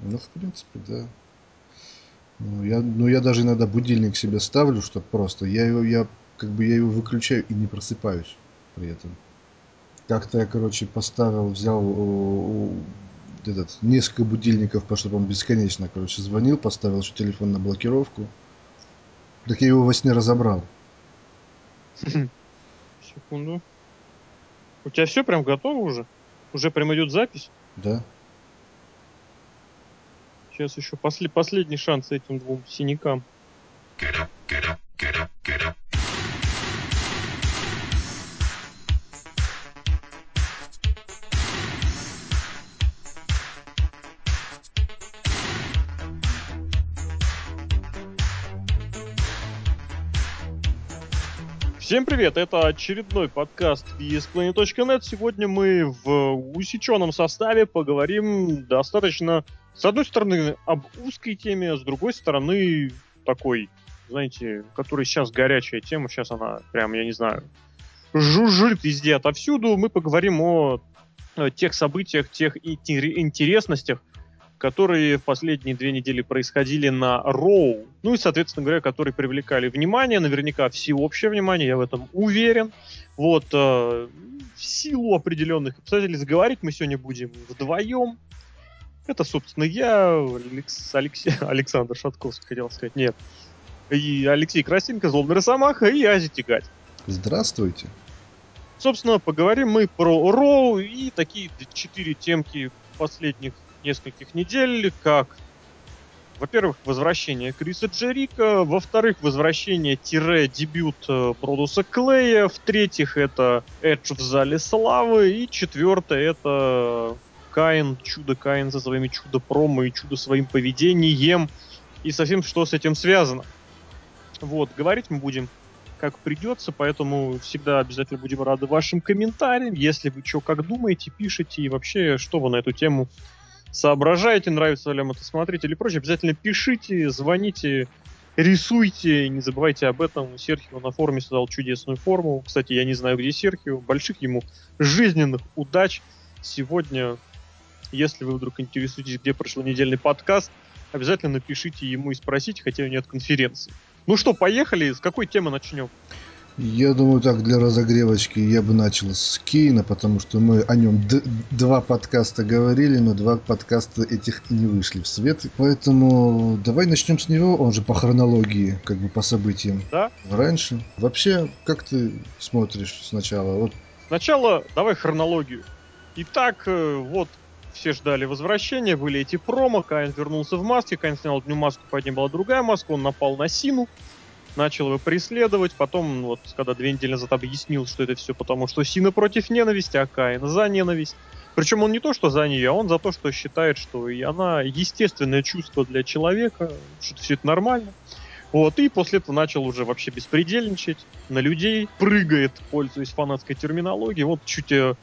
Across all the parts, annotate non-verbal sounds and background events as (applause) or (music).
Ну, в принципе, да. Ну, я, ну, я даже иногда будильник себе ставлю, что просто я его, я как бы я его выключаю и не просыпаюсь при этом. Как-то я, короче, поставил, взял у, у, этот, несколько будильников, чтобы он бесконечно, короче, звонил, поставил еще телефон на блокировку. Так я его во сне разобрал. Секунду. У тебя все прям готово уже? Уже прям идет запись? Да. Сейчас еще после, последний шанс этим двум синякам. Get up, get up, get up, get up. Всем привет, это очередной подкаст ESPlanet.net. Сегодня мы в усеченном составе поговорим достаточно, с одной стороны, об узкой теме, а с другой стороны, такой, знаете, которая сейчас горячая тема, сейчас она прям, я не знаю, жужжит везде отовсюду. Мы поговорим о тех событиях, тех интересностях, которые в последние две недели происходили на Роу. Ну и, соответственно говоря, которые привлекали внимание, наверняка всеобщее внимание, я в этом уверен. Вот, э, в силу определенных обстоятельств говорить мы сегодня будем вдвоем. Это, собственно, я, Алекс, Алексей, (laughs) Александр Шатковский, хотел сказать, нет. И Алексей Красенко, Злобный Росомаха и Ази Тигать. Здравствуйте. Собственно, поговорим мы про Роу и такие четыре темки последних нескольких недель, как, во-первых, возвращение Криса Джерика, во-вторых, возвращение-дебют э, Продуса Клея, в-третьих, это Эдж в зале славы, и четвертое, это Каин, чудо Каин со своими чудо-промо и чудо своим поведением, и совсем что с этим связано. Вот, говорить мы будем как придется, поэтому всегда обязательно будем рады вашим комментариям. Если вы что, как думаете, пишите и вообще, что вы на эту тему соображаете, нравится ли вам это смотреть или прочее, обязательно пишите, звоните, рисуйте, не забывайте об этом. Серхио на форуме создал чудесную форму. Кстати, я не знаю, где Серхио. Больших ему жизненных удач. Сегодня, если вы вдруг интересуетесь, где прошел недельный подкаст, обязательно напишите ему и спросите, хотя у нет конференции. Ну что, поехали. С какой темы начнем? Я думаю, так, для разогревочки я бы начал с Кейна, потому что мы о нем два подкаста говорили, но два подкаста этих и не вышли в свет. Поэтому давай начнем с него, он же по хронологии, как бы по событиям. Да? Раньше. Вообще, как ты смотришь сначала? Вот. Сначала давай хронологию. Итак, э, вот все ждали возвращения, были эти промо, Кайн вернулся в маске, Кайн снял одну маску, под ним была другая маска, он напал на Сину, начал его преследовать, потом, вот, когда две недели назад объяснил, что это все потому, что Сина против ненависти, а Каин за ненависть. Причем он не то, что за нее, а он за то, что считает, что и она естественное чувство для человека, что все это нормально. Вот, и после этого начал уже вообще беспредельничать на людей, прыгает, пользуясь фанатской терминологией. Вот чуть э,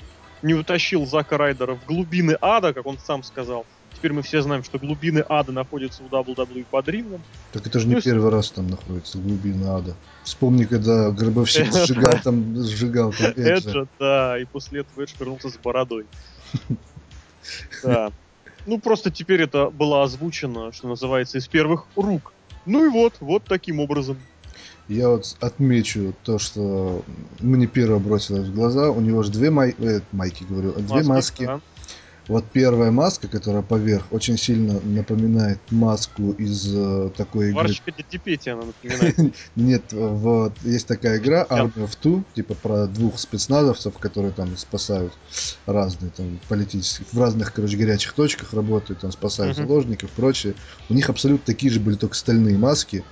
не утащил Зака Райдера в глубины ада, как он сам сказал. Теперь мы все знаем, что глубины ада находятся у WWE под рингом. Так это же не ну, первый раз там находится глубины ада. Вспомни, когда Гробовщик (laughs) сжигал там, сжигал там (laughs) Эджа. Эджа, да, и после этого Эдж вернулся с бородой. (laughs) Да. Ну, просто теперь это было озвучено, что называется, из первых рук. Ну и вот, вот таким образом. Я вот отмечу то, что мне первое бросилось в глаза. У него же две май... э, майки, говорю, две маски. маски. Да. Вот первая маска, которая поверх, очень сильно напоминает маску из э, такой игры. Варщика DTP она напоминает. (laughs) Нет, вот есть такая игра Army of Two, типа про двух спецназовцев, которые там спасают разные там политические, в разных, короче, горячих точках работают, там спасают заложников и прочее. У них абсолютно такие же были, только стальные маски.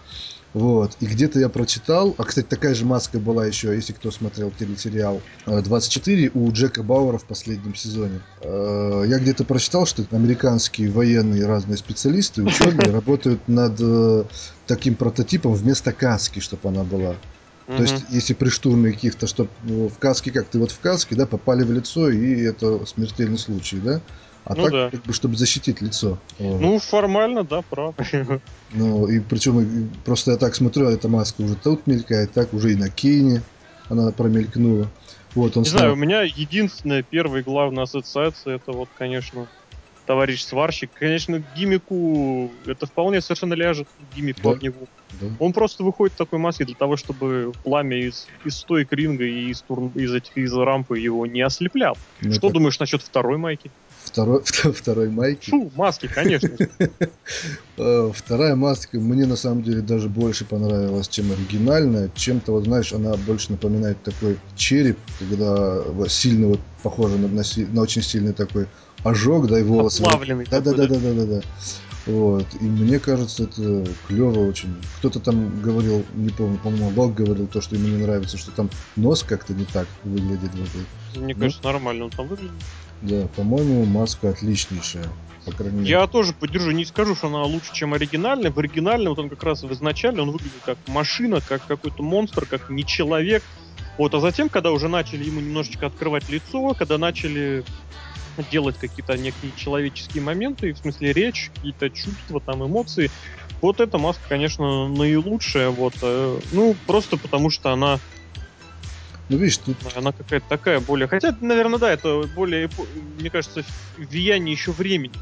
Вот. И где-то я прочитал, а, кстати, такая же маска была еще, если кто смотрел телесериал 24 э, у Джека Бауэра в последнем сезоне. Э, я где-то прочитал, что американские военные разные специалисты, ученые (laughs) работают над э, таким прототипом вместо каски, чтобы она была. То есть, если при штурме каких-то, чтобы в каске, как ты вот в каске, да, попали в лицо, и это смертельный случай, да? А ну, так, да. как бы, чтобы защитить лицо. Ну, формально, да, прав. Ну, и причем просто я так смотрю, эта маска уже тут мелькает, так уже и на Кейне она промелькнула. Вот он Не снял- знаю, у меня единственная первая и главная ассоциация, это вот, конечно, товарищ сварщик. Конечно, гимику это вполне совершенно ляжет, гимику Да. огневому. да. Он просто выходит в такой маске для того, чтобы пламя из, из стоек ринга и из, турн, из этих из рампы его не ослеплял. Ну, Что это думаешь насчет второй майки? Второй, (laughs) второй майки. Фу, маски, конечно. (laughs) Э, Вторая маска мне на самом деле даже больше понравилась, чем оригинальная. Чем-то, вот знаешь, она больше напоминает такой череп, когда сильно вот похоже на, на очень сильный такой ожог, да, и волосы. Оплавленный Да, да, да, да, да, да, да. Вот. И мне кажется, это клево очень. Кто-то там говорил, не помню, по-моему, Лок говорил то, что ему не нравится, что там нос как-то не так выглядит в этой. Мне Ну. кажется, нормально он там выглядит. Да, по-моему, маска отличнейшая. По крайней мере. Я тоже поддержу, не скажу, что она лучше, чем оригинальная. В оригинальной вот он как раз в изначале он выглядит как машина, как какой-то монстр, как не человек. Вот, а затем, когда уже начали ему немножечко открывать лицо, когда начали делать какие-то некие человеческие моменты, в смысле речь, какие-то чувства, там, эмоции, вот эта маска, конечно, наилучшая, вот, э, ну, просто потому что она Ну, видишь, тут она какая-то такая более... Хотя, наверное, да, это более, мне кажется, влияние еще времени.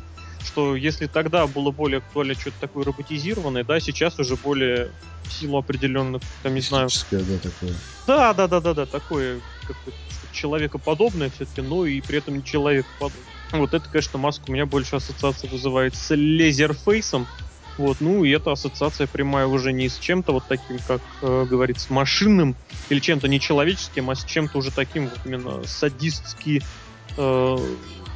Что если тогда было более актуально что-то такое роботизированное, да, сейчас уже более в силу определенных, там, не знаю... да, такое. Да, да, да, да, да, такое как-то человекоподобное все-таки, но и при этом не человекоподобное. Вот это, конечно, маска у меня больше ассоциация вызывает с лезерфейсом. Вот, ну и эта ассоциация прямая уже не с чем-то вот таким, как э, говорится, машинным или чем-то нечеловеческим, а с чем-то уже таким вот именно садистски, э,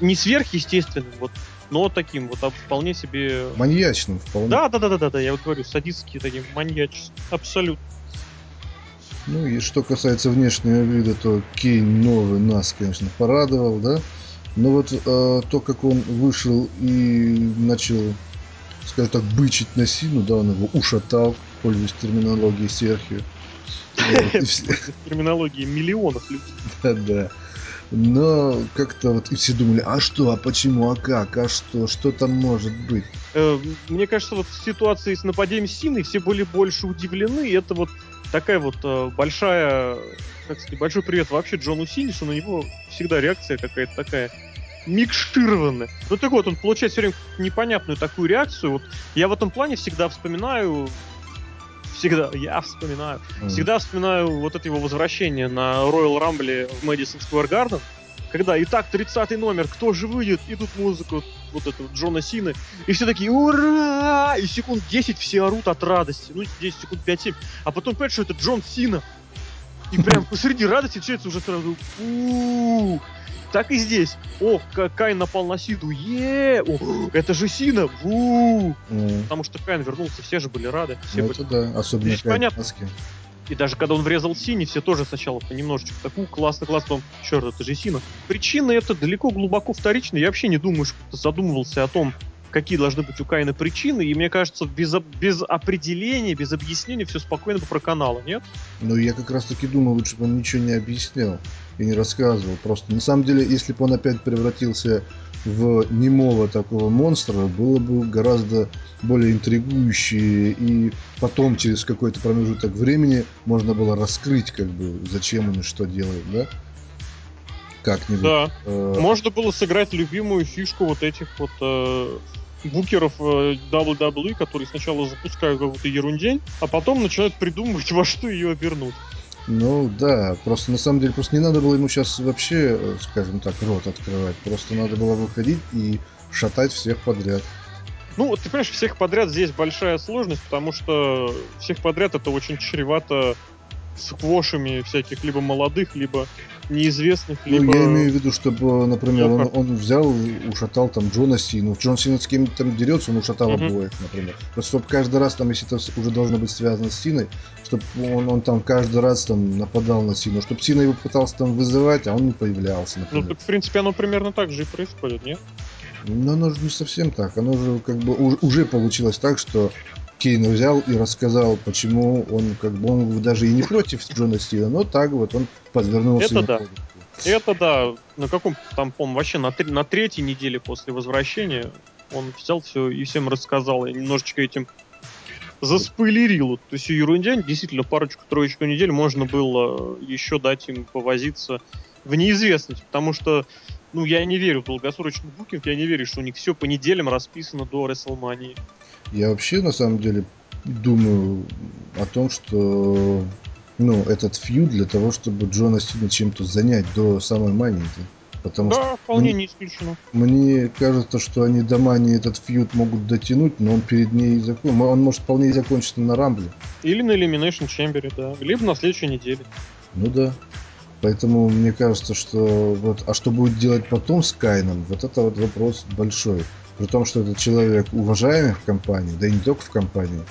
не сверхъестественным, вот, но таким вот а вполне себе... Маньячным вполне. Да, да, да, да, да, да, я вот говорю, садистски таким, маньяческим, абсолютно. Ну и что касается внешнего вида, то Кейн новый нас, конечно, порадовал, да. Но вот э, то, как он вышел и начал, скажем так, бычить на Сину, да, он его ушатал, пользуясь терминологией Серхио. Терминологии миллионов людей. Да, да. Но как-то вот и все думали, а что, а почему, а как, а что, что там может быть? Э, Мне кажется, вот в ситуации с нападением Сины все были больше удивлены. Это вот такая вот э, большая, как сказать, большой привет вообще Джону что на него всегда реакция какая-то такая микшированная. Ну так вот, он получает все время непонятную такую реакцию. Вот я в этом плане всегда вспоминаю всегда, я вспоминаю, всегда вспоминаю вот это его возвращение на Royal Rumble в Madison Square Garden, когда и так 30 номер, кто же выйдет, и тут музыка вот, вот этого Джона Сины, и все такие ура! И секунд 10 все орут от радости, ну 10 секунд 5-7, а потом понимаешь, что это Джон Сина. И прям посреди радости начинается уже сразу у так и здесь. О, Ка- Кайн напал на Сиду. Е, О, это же Сина. У М, Потому что Кайн вернулся, все же были рады. Все Ну были это да, особенно Здесь Кайн в понятно. и даже когда он врезал Сине, все тоже сначала немножечко такую классно, классно, черт, это же Сина. Причины это далеко глубоко вторичны. Я вообще не думаю, что задумывался о том, какие должны быть у Каина причины, и мне кажется, без, без определения, без объяснения все спокойно бы про канала, нет? Ну, я как раз таки думаю, лучше бы он ничего не объяснял и не рассказывал. Просто, на самом деле, если бы он опять превратился в немого такого монстра, было бы гораздо более интригующе, и потом, через какой-то промежуток времени, можно было раскрыть, как бы, зачем он и что делает, да? Как-нибудь. Да. Э, Можно было сыграть любимую фишку вот этих вот э, букеров э, WWE, которые сначала запускают какую-то ерундень, а потом начинают придумывать, (laughs) во что ее обернуть. Ну да, просто на самом деле просто не надо было ему сейчас вообще, э, скажем так, рот открывать. Просто надо было выходить и шатать всех подряд. Ну, ты понимаешь, всех подряд здесь большая сложность, потому что всех подряд это очень чревато сквошами всяких либо молодых, либо неизвестных, Ну, либо... я имею в виду, чтобы, например, Ну, он, он взял, ушатал там Джона Сину. Джон Сина с кем-то там дерется, он ушатал Мгм. обоих, например. Просто чтобы каждый раз, там, если это уже должно быть связано с Синой, чтобы он, он там каждый раз там нападал на Сину, чтобы Сина его пытался там вызывать, а он не появлялся, Ну, например. так, в принципе, оно примерно так же и происходит, нет? Но оно же не совсем так. Оно же как бы уж- уже получилось так, что Кейн взял и рассказал, почему он как бы он даже и не против Джона Сина, но так вот он подвернулся. Это да. руку. Это да, на каком там, по вообще на, на третьей неделе после возвращения он взял все и всем рассказал, и немножечко этим заспойлерил эту всю ерунде. Действительно, парочку-троечку недель можно было еще дать им повозиться в неизвестность, потому что ну, я не верю в долгосрочный букинг, я не верю, что у них все по неделям расписано до WrestleMania. Я вообще, на самом деле, думаю о том, что ну, этот фьюд для того, чтобы Джона Сина чем-то занять до самой мании. Потому да, что вполне мне, не исключено. Мне кажется, что они до мании этот фьюд могут дотянуть, но он перед ней закон... Он может вполне закончиться на Рамбле. Или на Elimination Chamber, да. Либо на следующей неделе. Ну да. Поэтому мне кажется, что вот, а что будет делать потом с Кайном, вот это вот вопрос большой. При том, что этот человек уважаемый в компании, да и не только в компании.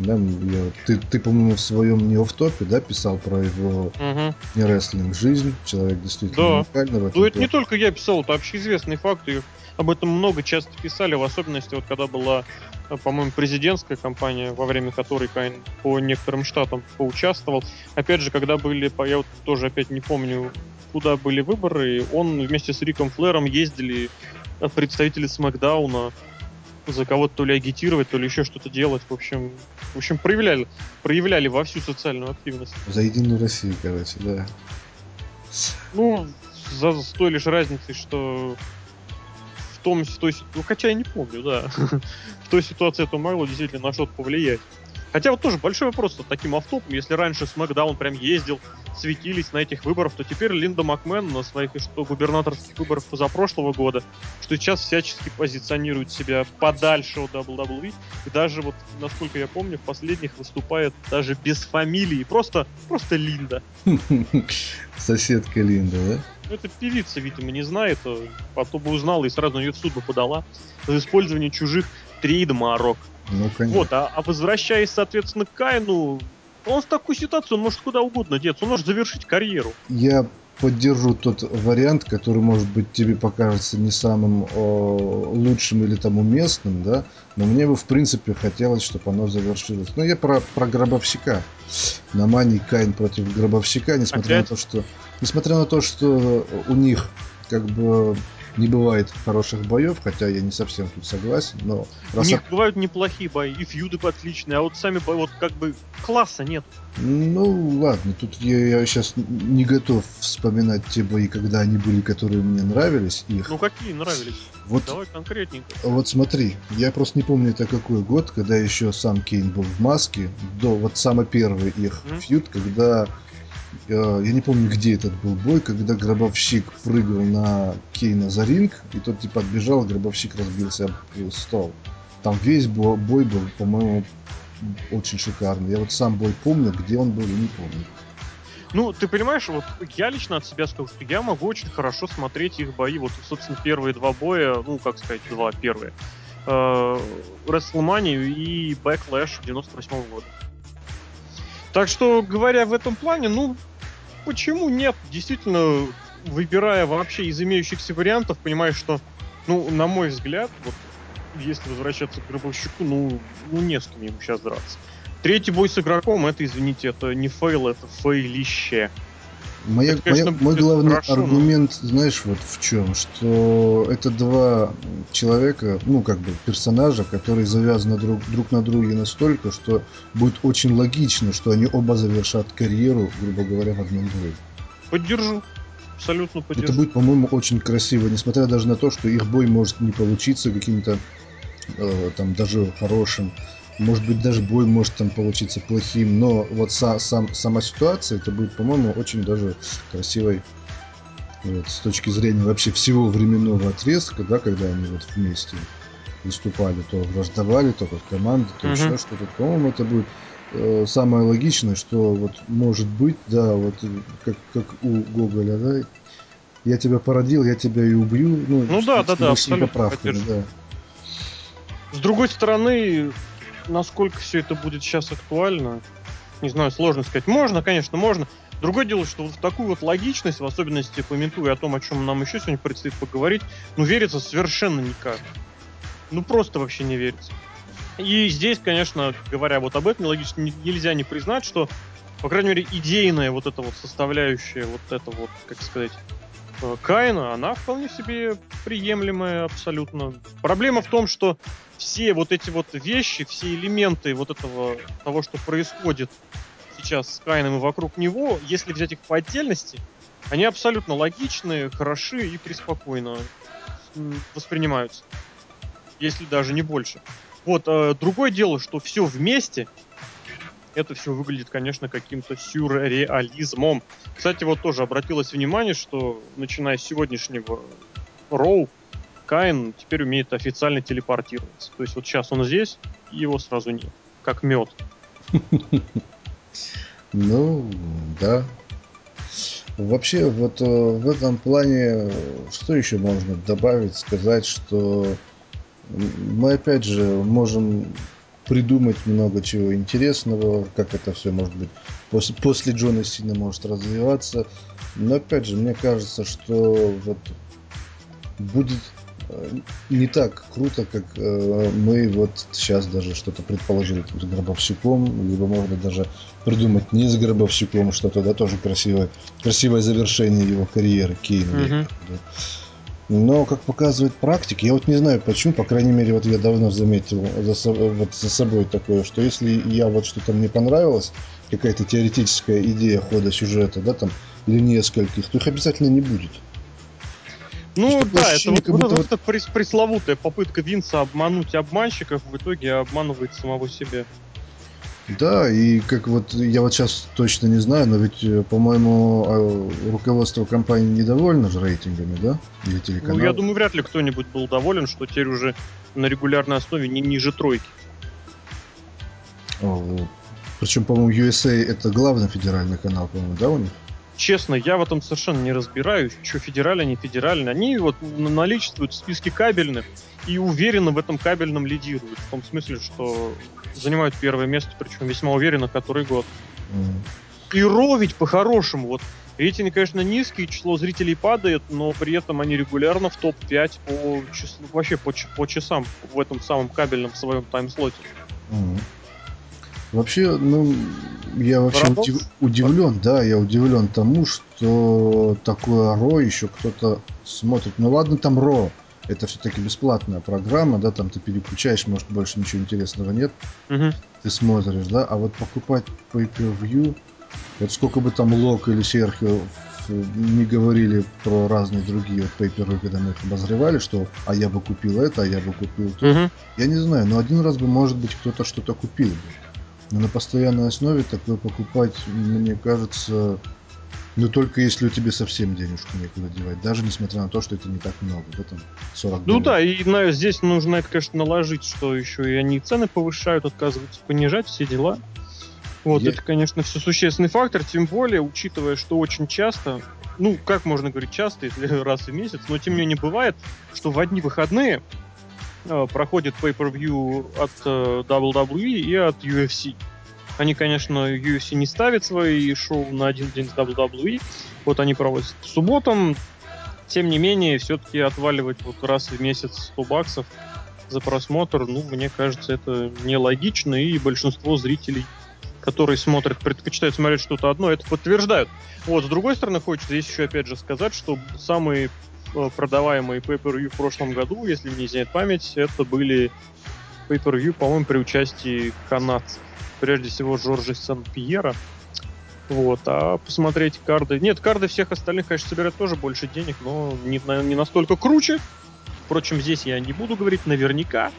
Да, я, ты, ты, по-моему, в своем не в топе, да, писал про его угу. не рестлинг жизнь. Человек действительно да. этом. Ну, это не только я писал, это общеизвестный факт. И об этом много часто писали, в особенности вот когда была, э, по-моему, президентская кампания, во время которой Кайн по некоторым штатам поучаствовал. Опять же, когда были, я вот тоже опять не помню, куда были выборы, он вместе с Риком Флэром ездили э, представители Смакдауна за кого-то то ли агитировать, то ли еще что-то делать. В общем, в общем проявляли, проявляли во всю социальную активность. За Единую Россию, короче, да. Ну, за, с той лишь разницей, что в том, в той, ну, хотя я не помню, да, (laughs) в той ситуации это могло действительно на что-то повлиять. Хотя вот тоже большой вопрос с таким автопом. Если раньше SmackDown прям ездил, светились на этих выборах, то теперь Линда Макмен на своих что губернаторских выборах позапрошлого года, что сейчас всячески позиционирует себя подальше от WWE. И даже вот, насколько я помню, в последних выступает даже без фамилии. Просто, просто Линда. (laughs) Соседка Линда, да? Ну, это певица, видимо, не знает, а то бы узнала и сразу ее в суд бы подала за использование чужих трейдмарок. Ну, конечно. Вот, а, а возвращаясь, соответственно, к Кайну, он в такую ситуацию, он может куда угодно деться, он может завершить карьеру. Я поддержу тот вариант, который, может быть, тебе покажется не самым о, лучшим или там уместным, да, но мне бы, в принципе, хотелось, чтобы оно завершилось. Но я про, про гробовщика. На Мани Кайн против гробовщика, несмотря Опять? на то, что несмотря на то, что у них как бы не бывает хороших боев, хотя я не совсем тут согласен, но... У них от... бывают неплохие бои, и фьюды отличные, а вот сами бои, вот как бы класса нет. Ну, ладно, тут я, я сейчас не готов вспоминать те бои, когда они были, которые мне нравились. Их. Ну, какие нравились? Вот, Давай конкретненько. Вот смотри, я просто не помню, это какой год, когда еще сам Кейн был в маске, до вот самый первый их mm-hmm. фьюд, когда Э, я не помню, где этот был бой, когда гробовщик прыгал на Кейна за ринг, и тот типа отбежал, гробовщик разбился об стол. Там весь бой был, по-моему, очень шикарный. Я вот сам бой помню, где он был, не помню. Ну, ты понимаешь, вот я лично от себя скажу, что я могу очень хорошо смотреть их бои. Вот, собственно, первые два боя, ну, как сказать, два первые. Э, WrestleMania и Backlash 98 -го года. Так что, говоря в этом плане, ну, почему нет? Действительно, выбирая вообще из имеющихся вариантов, понимаешь, что, ну, на мой взгляд, вот, если возвращаться к Гробовщику, ну, ну не с кем ему сейчас драться. Третий бой с игроком, это, извините, это не фейл, это фейлище. Моя, это, конечно, моя, мой главный хорошо, аргумент, но... знаешь, вот в чем, что это два человека, ну, как бы, персонажа, которые завязаны друг, друг на друге настолько, что будет очень логично, что они оба завершат карьеру, грубо говоря, в одном бою. Поддержу. Абсолютно поддержу. Это будет, по-моему, очень красиво, несмотря даже на то, что их бой может не получиться каким-то э, там даже хорошим может быть, даже бой может там получиться плохим, но вот са, сам, сама ситуация, это будет, по-моему, очень даже красивой вот, с точки зрения вообще всего временного отрезка, да, когда они вот вместе выступали, то враждовали, то как команда, то uh-huh. еще что-то. По-моему, это будет самое логичное, что вот может быть, да, вот как, как у Гоголя, да, я тебя породил, я тебя и убью. Ну, ну да, да, да, абсолютно. Да. С другой стороны, насколько все это будет сейчас актуально, не знаю, сложно сказать. Можно, конечно, можно. Другое дело, что вот в такую вот логичность, в особенности пометуя о том, о чем нам еще сегодня предстоит поговорить, ну, верится совершенно никак. Ну, просто вообще не верится. И здесь, конечно, говоря вот об этом, логично нельзя не признать, что, по крайней мере, идейная вот эта вот составляющая, вот это вот, как сказать, э, Каина, она вполне себе приемлемая абсолютно. Проблема в том, что все вот эти вот вещи, все элементы вот этого, того, что происходит сейчас с Каином и вокруг него, если взять их по отдельности, они абсолютно логичные, хороши и преспокойно воспринимаются. Если даже не больше. Вот, э, другое дело, что все вместе, это все выглядит, конечно, каким-то сюрреализмом. Кстати, вот тоже обратилось внимание, что начиная с сегодняшнего Роу, Каин теперь умеет официально телепортироваться. То есть вот сейчас он здесь, и его сразу нет. Как мед. (laughs) Ну, да. Вообще, вот э, в этом плане, что еще можно добавить, сказать, что мы опять же можем придумать много чего интересного, как это все может быть после, после Джона Сина может развиваться. Но опять же, мне кажется, что вот будет э, не так круто, как э, мы вот сейчас даже что-то предположили с Гробовщиком, либо можно даже придумать не с Гробовщиком что-то, да, тоже красивое, красивое завершение его карьеры Кейна. Mm-hmm. Но, как показывает практика, я вот не знаю почему, по крайней мере, вот я давно заметил за, вот за собой такое, что если я вот что-то мне понравилось, какая-то теоретическая идея хода сюжета, да, там, или нескольких, то их обязательно не будет. Ну да, это вот, вот, вот эта пресловутая попытка Винса обмануть обманщиков в итоге обманывает самого себя. Да, и как вот я вот сейчас точно не знаю, но ведь, э, по-моему, а, руководство компании недовольно же рейтингами, да? Или телеканал? Ну, я думаю, вряд ли кто-нибудь был доволен, что теперь уже на регулярной основе не ниже тройки. О, причем, по-моему, USA это главный федеральный канал, по-моему, да, у них? Честно, я в этом совершенно не разбираюсь, что федеральные, не федеральные. Они вот наличествуют в списке кабельных и уверенно в этом кабельном лидируют. В том смысле, что занимают первое место, причем весьма уверенно, который год. Mm. И ровить по-хорошему. Вот рейтинг, конечно, низкий, число зрителей падает, но при этом они регулярно в топ-5 по числу, вообще по, по часам в этом самом кабельном своем таймслоте. Mm. Вообще, ну, я вообще удив, удивлен, да, я удивлен тому, что такое РО еще кто-то смотрит. Ну ладно, там РО, это все-таки бесплатная программа, да, там ты переключаешь, может больше ничего интересного нет, угу. ты смотришь, да, а вот покупать pay-per-view, вот сколько бы там Лок или Серхио не говорили про разные другие вот пейперы, когда мы их обозревали, что а я бы купил это, а я бы купил то. Угу. Я не знаю, но один раз бы, может быть, кто-то что-то купил бы. Но на постоянной основе такое покупать, мне кажется, ну только если у тебя совсем денежку некуда девать, даже несмотря на то, что это не так много, да, там 40 Ну да, и на, здесь нужно это, конечно, наложить, что еще и они цены повышают, отказываются понижать, все дела. Вот, Я... это, конечно, все существенный фактор, тем более, учитывая, что очень часто, ну, как можно говорить часто, если (laughs) раз в месяц, но тем не менее бывает, что в одни выходные проходит pay-per-view от э, WWE и от UFC. Они, конечно, UFC не ставят свои шоу на один день с WWE. Вот они проводят субботам. Тем не менее, все-таки отваливать вот раз в месяц 100 баксов за просмотр, ну, мне кажется, это нелогично, и большинство зрителей, которые смотрят, предпочитают смотреть что-то одно, это подтверждают. Вот, с другой стороны, хочется здесь еще опять же сказать, что самые Э, продаваемые pay-per-view в прошлом году, если мне изменяет память, это были pay-per-view, по-моему, при участии канадцев. Прежде всего, Жоржа Сан-Пьера. Вот, а посмотреть карды... Нет, карды всех остальных, конечно, собирают тоже больше денег, но не, не настолько круче. Впрочем, здесь я не буду говорить наверняка.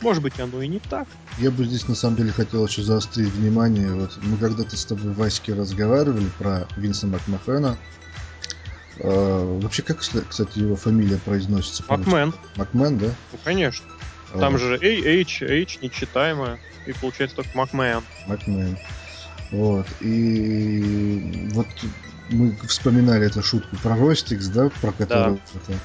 Может быть, оно и не так. Я бы здесь, на самом деле, хотел еще заострить внимание. Вот мы когда-то с тобой, Ваське, разговаривали про Винса Макмахена. А, вообще, как, кстати, его фамилия произносится? Макмен. Макмен, да? Ну, конечно. Там а, же A, H, H нечитаемая. И получается только Макмен. Макмен. Вот. И вот мы вспоминали эту шутку про Ростикс, да, про которую... Да. Это...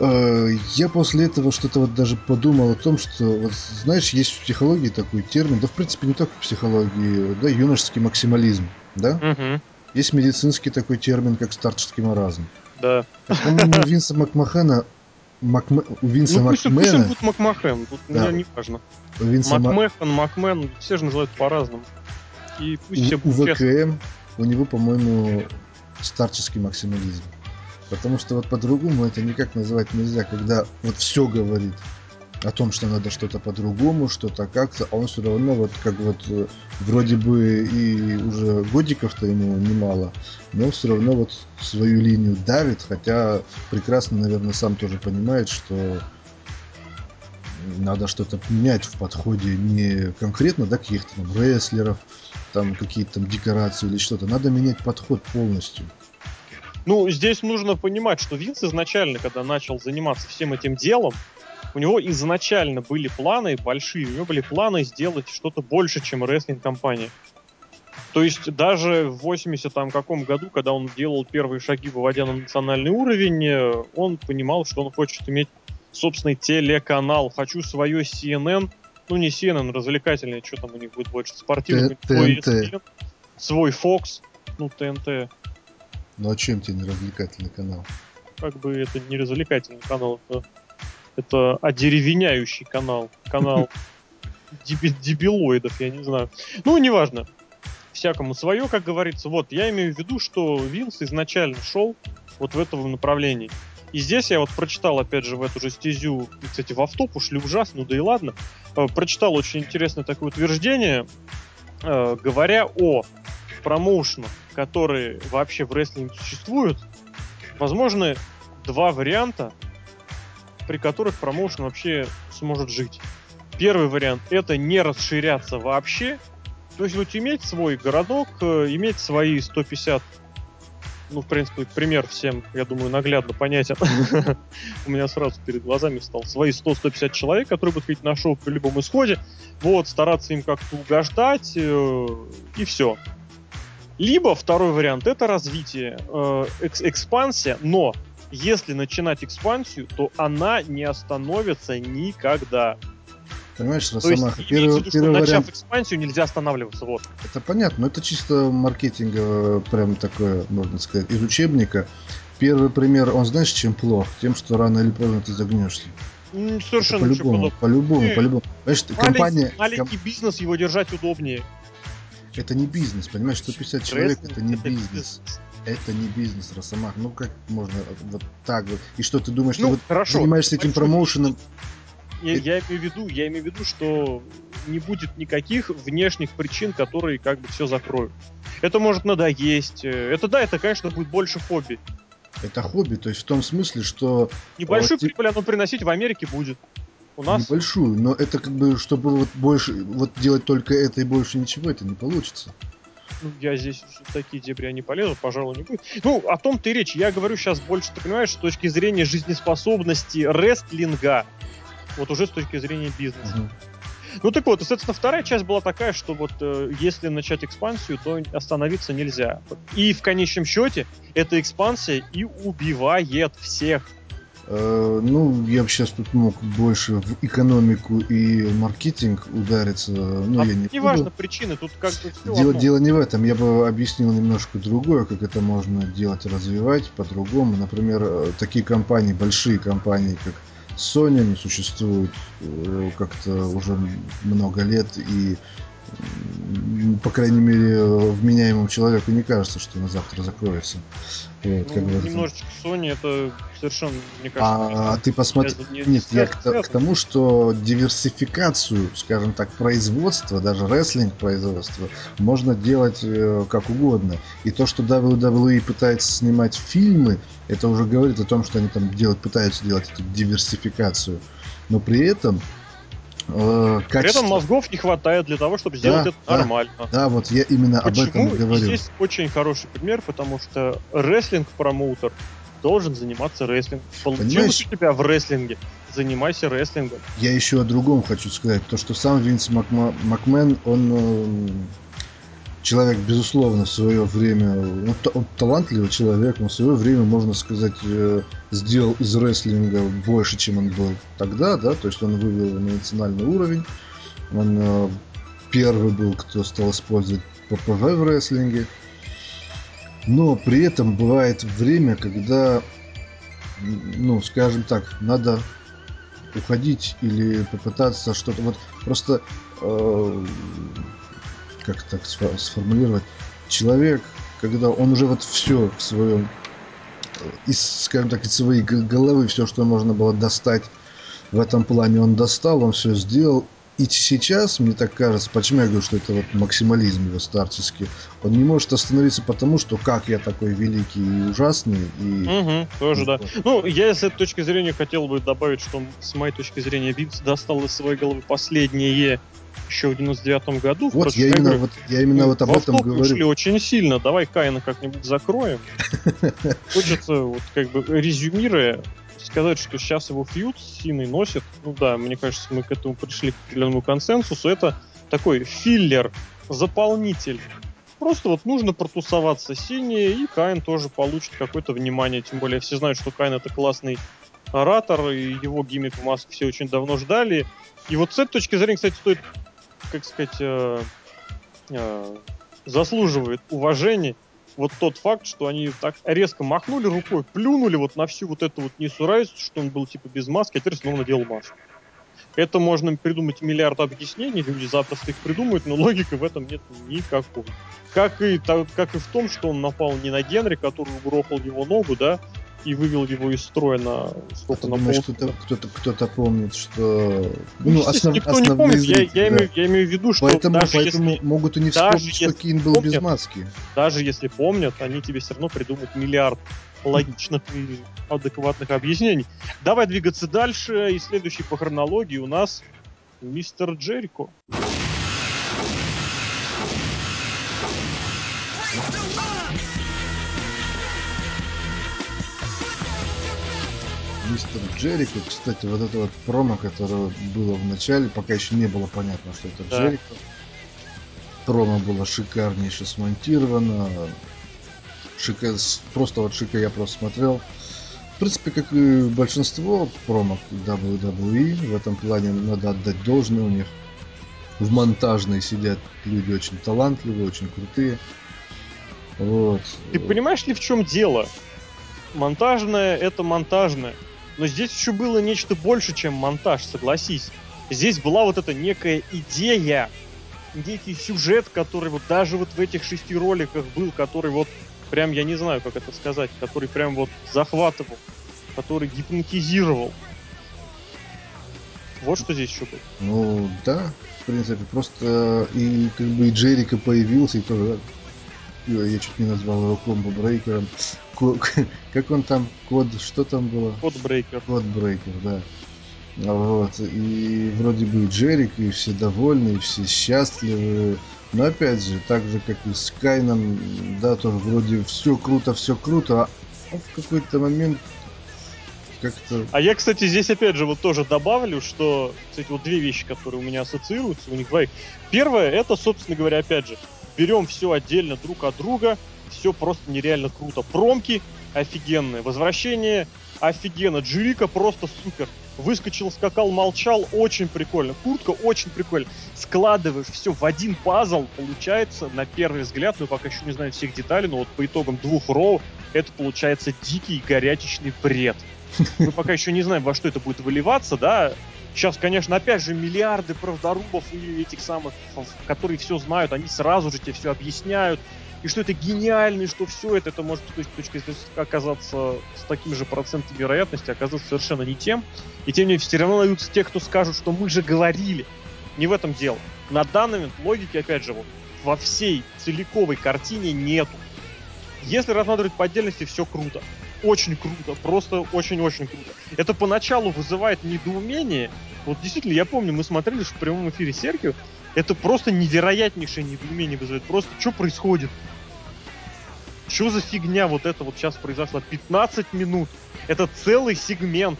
А, я после этого что-то вот даже подумал о том, что, вот, знаешь, есть в психологии такой термин, да, в принципе, не только в психологии, да, юношеский максимализм, да? Угу. Есть медицинский такой термин, как старческий маразм. Да. По-моему, у Винса Макмахена Макме... у Винса ну, пусть, Макмена... пусть он будет Макмахен, тут да. мне не важно. У Винса Макмехан, Макмен, все же называют по-разному. И пусть у, все у ВКМ у него, по-моему, старческий максимализм. Потому что вот по-другому это никак назвать нельзя, когда вот все говорит о том, что надо что-то по-другому, что-то как-то, а он все равно вот как вот э, вроде бы и уже годиков-то ему немало, но все равно вот свою линию давит, хотя прекрасно, наверное, сам тоже понимает, что надо что-то менять в подходе не конкретно, да, каких-то там рестлеров, там какие-то там декорации или что-то. Надо менять подход полностью. Ну, здесь нужно понимать, что Винс изначально, когда начал заниматься всем этим делом, у него изначально были планы большие, у него были планы сделать что-то больше, чем рестлинг-компания. То есть даже в 80 там каком году, когда он делал первые шаги, выводя на национальный уровень, он понимал, что он хочет иметь собственный телеканал. Хочу свое CNN, ну не CNN, развлекательный, что там у них будет больше, спортивный, свой ESPN, свой Fox, ну ТНТ. Ну а чем тебе не развлекательный канал? Как бы это не развлекательный канал, это это одеревеняющий канал. Канал дебилоидов, я не знаю. Ну, неважно. Всякому свое, как говорится. Вот, я имею в виду, что Винс изначально шел вот в этом направлении. И здесь я вот прочитал, опять же, в эту же стезю, кстати, в автоп ушли ужасно, ну да и ладно, э, прочитал очень интересное такое утверждение, э, говоря о промоушенах, которые вообще в рестлинге существуют, возможны два варианта при которых промоушен вообще сможет жить. Первый вариант это не расширяться вообще, то есть вот иметь свой городок, э, иметь свои 150 ну, в принципе, пример всем, я думаю, наглядно понятен. (laughs) У меня сразу перед глазами стал свои 100-150 человек, которые будут ходить на шоу при любом исходе. Вот, стараться им как-то угождать, э, и все. Либо второй вариант это развитие, э, экспансия, но если начинать экспансию, то она не остановится никогда. Понимаешь, Росомаха, То есть, первый, виду, первый что, вариант... начав экспансию, нельзя останавливаться, вот. Это понятно, но это чисто маркетинговое, прям такое, можно сказать, из учебника. Первый пример, он знаешь, чем плох? Тем, что рано или поздно ты загнешься. Совершенно по-любому, по-любому, по-любому. Понимаешь, маленький, компания... Маленький ком... бизнес, его держать удобнее. Это не бизнес, понимаешь, 150 человек это не это бизнес. бизнес. Это не бизнес, Росомах. Ну как можно вот так вот? И что ты думаешь, ну, что хорошо, вот занимаешься этим промоушеном? Я, я имею в виду, я имею в виду, что не будет никаких внешних причин, которые как бы все закроют. Это может надоесть. Это да, это, конечно, будет больше хобби. Это хобби, то есть в том смысле, что... Небольшую прибыль оно приносить в Америке будет. У нас... Небольшую, но это как бы, чтобы вот больше, вот делать только это и больше ничего, это не получится ну, я здесь в такие дебри не полезу, пожалуй, не будет. Ну, о том-то и речь. Я говорю сейчас больше, ты понимаешь, с точки зрения жизнеспособности рестлинга, вот уже с точки зрения бизнеса. Угу. Ну так вот, соответственно, вторая часть была такая, что вот э, если начать экспансию, то остановиться нельзя. И в конечном счете эта экспансия и убивает всех. Э, ну, я бы сейчас тут мог больше в экономику и маркетинг удариться. Ну, а я не неважно важно причины, тут как бы все дело, дело не в этом. Я бы объяснил немножко другое, как это можно делать, развивать по-другому. Например, э, такие компании, большие компании, как Sony, они существуют э, как-то уже много лет, и по крайней мере, вменяемому человеку не кажется, что на завтра закроется. Вот, ну, как немножечко Sony это совершенно, мне кажется... А, а ты посмотри... Не, Нет, я к, к тому, что диверсификацию, скажем так, производства, даже рестлинг производства, можно делать э, как угодно. И то, что WWE пытается снимать фильмы, это уже говорит о том, что они там делают, пытаются делать эту диверсификацию. Но при этом э, качество... При этом мозгов не хватает для того, чтобы сделать да, это да, нормально. Да, вот я именно Почему? об этом и говорю. Здесь очень хороший пример, потому что рестлинг-промоутер должен заниматься рестлингом. Получилось у тебя в рестлинге, занимайся рестлингом. Я еще о другом хочу сказать. То, что сам Винс Макма... Макмен, он э, человек, безусловно, в свое время, он, он талантливый человек, но в свое время, можно сказать, э, сделал из рестлинга больше, чем он был тогда, да, то есть он вывел на национальный уровень, он э, первый был, кто стал использовать ППВ в рестлинге, но при этом бывает время, когда, ну, скажем так, надо уходить или попытаться что-то, вот просто э, как так сформулировать, человек, когда он уже вот все в своем из, скажем так, из своей головы все, что можно было достать в этом плане, он достал, он все сделал. И сейчас, мне так кажется, почему я говорю, что это вот максимализм его старческий, он не может остановиться потому, что как я такой великий и ужасный. И... Угу, тоже, да. Ну, я с этой точки зрения хотел бы добавить, что с моей точки зрения Винс достал из своей головы последнее еще в 99 году. Вот, я именно, вот, я именно вот об этом говорю. ушли очень сильно. Давай Каина как-нибудь закроем. (laughs) Хочется, вот как бы резюмируя, сказать, что сейчас его фьюд с Синой носит. Ну да, мне кажется, мы к этому пришли к определенному консенсусу. Это такой филлер, заполнитель. Просто вот нужно протусоваться синие, и Кайн тоже получит какое-то внимание. Тем более все знают, что Кайн это классный оратор, и его гиммик в маске все очень давно ждали. И вот с этой точки зрения, кстати, стоит как сказать, э, э, заслуживает уважения вот тот факт, что они так резко махнули рукой, плюнули вот на всю вот эту вот несуразицу, что он был типа без маски, а теперь снова надел маску. Это можно придумать миллиард объяснений, люди запросто их придумают, но логики в этом нет никакой. Как и, так, как и в том, что он напал не на Генри, который угрохал его ногу, да, и вывел его из строя на сколько а на думаешь, кто-то, кто-то, кто-то помнит, что ну, ну основ, никто не помнит. Зрители, я, я, да. имею, я имею в виду, что поэтому, даже поэтому если, могут и не вспомнить, что Кин был помнят, без маски. Даже если помнят, они тебе все равно придумают миллиард логичных и адекватных объяснений. Давай двигаться дальше. И следующий по хронологии у нас мистер Джерико. Мистер Джерико. Кстати, вот это вот промо, которое было в начале, пока еще не было понятно, что это да. Джерико. Промо было шикарнейше смонтировано. Шика... Просто вот шика я просто смотрел. В принципе, как и большинство промо WWE, в этом плане надо отдать должное у них. В монтажной сидят люди очень талантливые, очень крутые. Вот. Ты понимаешь ли, в чем дело? Монтажное это монтажное. Но здесь еще было нечто больше, чем монтаж, согласись. Здесь была вот эта некая идея, некий сюжет, который вот даже вот в этих шести роликах был, который вот прям, я не знаю, как это сказать, который прям вот захватывал, который гипнотизировал. Вот что здесь еще было. Ну, да, в принципе, просто и как бы и Джерика появился, и тоже я чуть не назвал его комбо брейкером. (laughs) Как он там, код, что там было? Код брейкер. Код брейкер, да. Вот. И вроде бы и Джерик, и все довольны, и все счастливы. Но опять же, так же, как и с Кайном, да, тоже вроде все круто, все круто, а в какой-то момент как-то... А я, кстати, здесь опять же вот тоже добавлю, что, кстати, вот две вещи, которые у меня ассоциируются, у них двоих. Первое, это, собственно говоря, опять же, берем все отдельно друг от друга, все просто нереально круто. Промки офигенные, возвращение офигенно, Джирика просто супер. Выскочил, скакал, молчал, очень прикольно. Куртка очень прикольно. Складываешь все в один пазл, получается, на первый взгляд, мы пока еще не знаем всех деталей, но вот по итогам двух роу это получается дикий горячечный бред. Мы пока еще не знаем, во что это будет выливаться, да, Сейчас, конечно, опять же, миллиарды правдорубов и этих самых, которые все знают, они сразу же тебе все объясняют. И что это гениально, и что все это, это может с точки зрения оказаться с таким же процентом вероятности, оказаться совершенно не тем. И тем не менее, все равно найдутся те, кто скажут, что мы же говорили. Не в этом дело. На данный момент логики, опять же, вот во всей целиковой картине нету. Если рассматривать по отдельности, все круто очень круто, просто очень-очень круто. Это поначалу вызывает недоумение. Вот действительно, я помню, мы смотрели в прямом эфире Серкио, это просто невероятнейшее недоумение вызывает. Просто что происходит? Что за фигня вот это вот сейчас произошло? 15 минут. Это целый сегмент.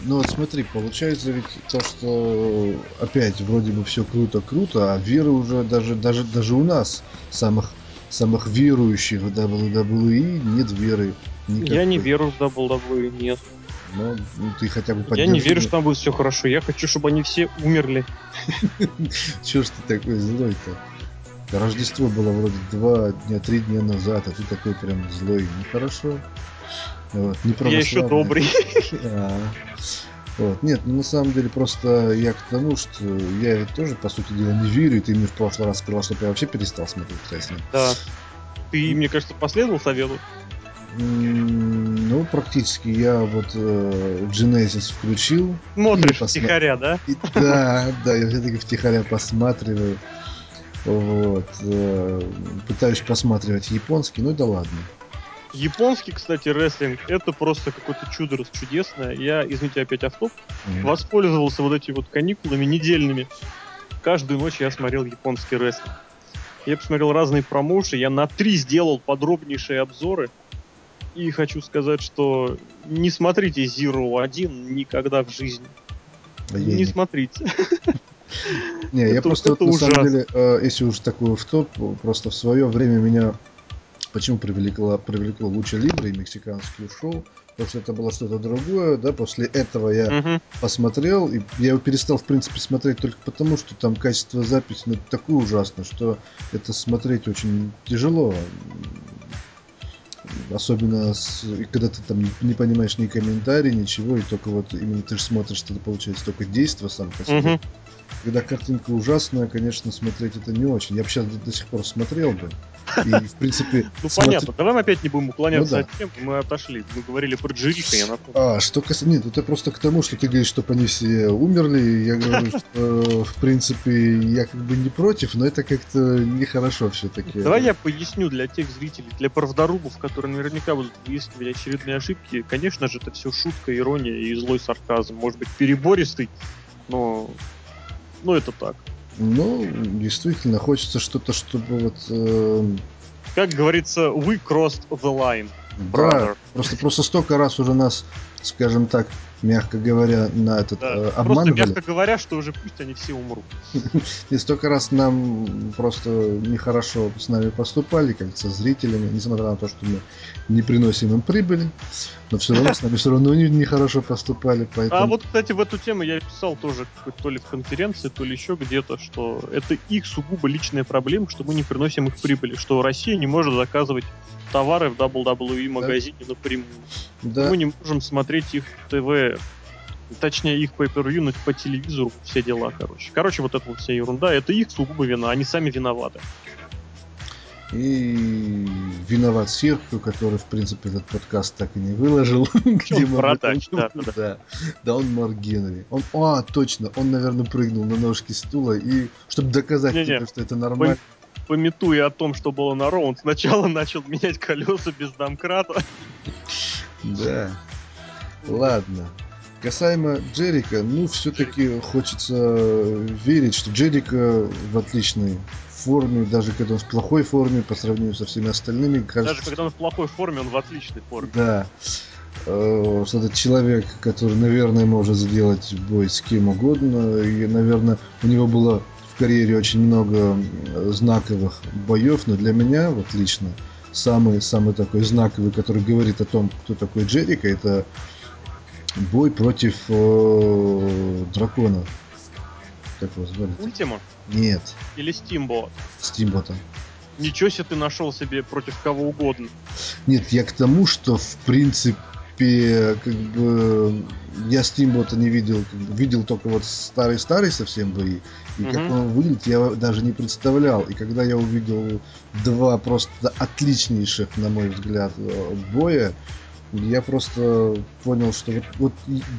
Ну вот смотри, получается ведь то, что опять вроде бы все круто-круто, а веры уже даже, даже, даже у нас, самых самых верующих в WWE нет веры. Никакой. Я не верю в WWE, нет. Ну, ну ты хотя бы Я не верю, что там будет все хорошо. Я хочу, чтобы они все умерли. (laughs) Чего ж ты такой злой-то? Рождество было вроде два дня, три дня назад, а ты такой прям злой. Нехорошо. Вот, не Я еще добрый. (laughs) А. Вот. Нет, ну на самом деле просто я к тому, что я ведь тоже, по сути дела, не верю, и ты мне в прошлый раз сказал, чтобы я вообще перестал смотреть рестлинг. Да. Ты, мне кажется, последовал совету. Ну, практически. Я вот э, Genesis включил. Смотришь посма... втихаря, да? И, да, да, я все-таки втихаря посматриваю. Вот. Э, пытаюсь посматривать японский, ну да ладно. Японский, кстати, рестлинг это просто какое-то чудо чудесное. Я, извините, опять автоп, mm-hmm. воспользовался вот этими вот каникулами недельными. Каждую ночь я смотрел японский рестлинг. Я посмотрел разные промоуши, я на три сделал подробнейшие обзоры. И хочу сказать, что не смотрите Zero 1 никогда в жизни. А не смотрите. Не, я просто на самом деле, э, если уж такой в топ, просто в свое время меня Почему привлекло, привлекло Луча Либра и мексиканские шоу? Потому что это было что-то другое, да, после этого я uh-huh. посмотрел, и я его перестал, в принципе, смотреть только потому, что там качество записи ну, такое ужасно, что это смотреть очень тяжело. Особенно, с, когда ты там не понимаешь ни комментарий, ничего, и только вот именно ты же смотришь, что это получается только действие сам по себе. Uh-huh. Когда картинка ужасная, конечно, смотреть это не очень. Я бы сейчас до, до сих пор смотрел бы. И, в принципе... (laughs) Ну, понятно. Давай мы опять не будем уклоняться ну, да. от тем, мы отошли. Мы говорили про Джерика, я напомню. А, что касается... Нет, это просто к тому, что ты говоришь, что они все умерли. Я говорю, (laughs) что, в принципе, я как бы не против, но это как-то нехорошо все-таки. Давай я поясню для тех зрителей, для правдорубов, которые наверняка будут выяснивать очередные ошибки. Конечно же, это все шутка, ирония и злой сарказм. Может быть, перебористый, но ну, это так. Ну, действительно, хочется что-то, чтобы вот... Э... Как говорится, we crossed the line. Brother. Да, просто, просто столько раз уже нас, скажем так, мягко говоря, на этот да, э, обманывали. Просто мягко говоря, что уже пусть они все умрут. (laughs) И столько раз нам просто нехорошо с нами поступали, как со зрителями, несмотря на то, что мы не приносим им прибыли, но все равно с нами все равно нехорошо поступали. А поэтому... А вот, кстати, в эту тему я писал тоже то ли в конференции, то ли еще где-то, что это их сугубо личная проблема, что мы не приносим их прибыли, что Россия не может заказывать товары в WWE магазине да. напрямую. Да. Мы не можем смотреть их ТВ, точнее их по per по телевизору, все дела, короче. Короче, вот эта вот вся ерунда, это их сугубо вина, они сами виноваты. И виноват Серхио, который, в принципе, этот подкаст так и не выложил. (laughs) где мы продать, да, да, да. Да, он Марк Генри. Он, а, точно, он, наверное, прыгнул на ножки стула, и чтобы доказать не, тебе, что это нормально пометуя о том, что было на Роу, он сначала (laughs) начал менять колеса без домкрата. Да. Ладно. Касаемо Джерика, ну, все-таки хочется верить, что Джерика в отличной форме, даже когда он в плохой форме по сравнению со всеми остальными. Кажется, даже когда он в плохой форме, он в отличной форме. Да. Э, что это человек, который, наверное, может сделать бой с кем угодно. И, наверное, у него было карьере очень много знаковых боев, но для меня, вот лично, самый, самый такой знаковый, который говорит о том, кто такой Джерика, это бой против э, дракона. Как его звали? Ультима? Нет. Или Стимбот? Стимбота. Ничего себе ты нашел себе против кого угодно. Нет, я к тому, что в принципе как бы я Стимбота не видел, как бы, видел только вот старый-старый совсем бои. И mm-hmm. как он выглядит, я даже не представлял. И когда я увидел два просто отличнейших, на мой взгляд, боя, я просто понял, что вот, вот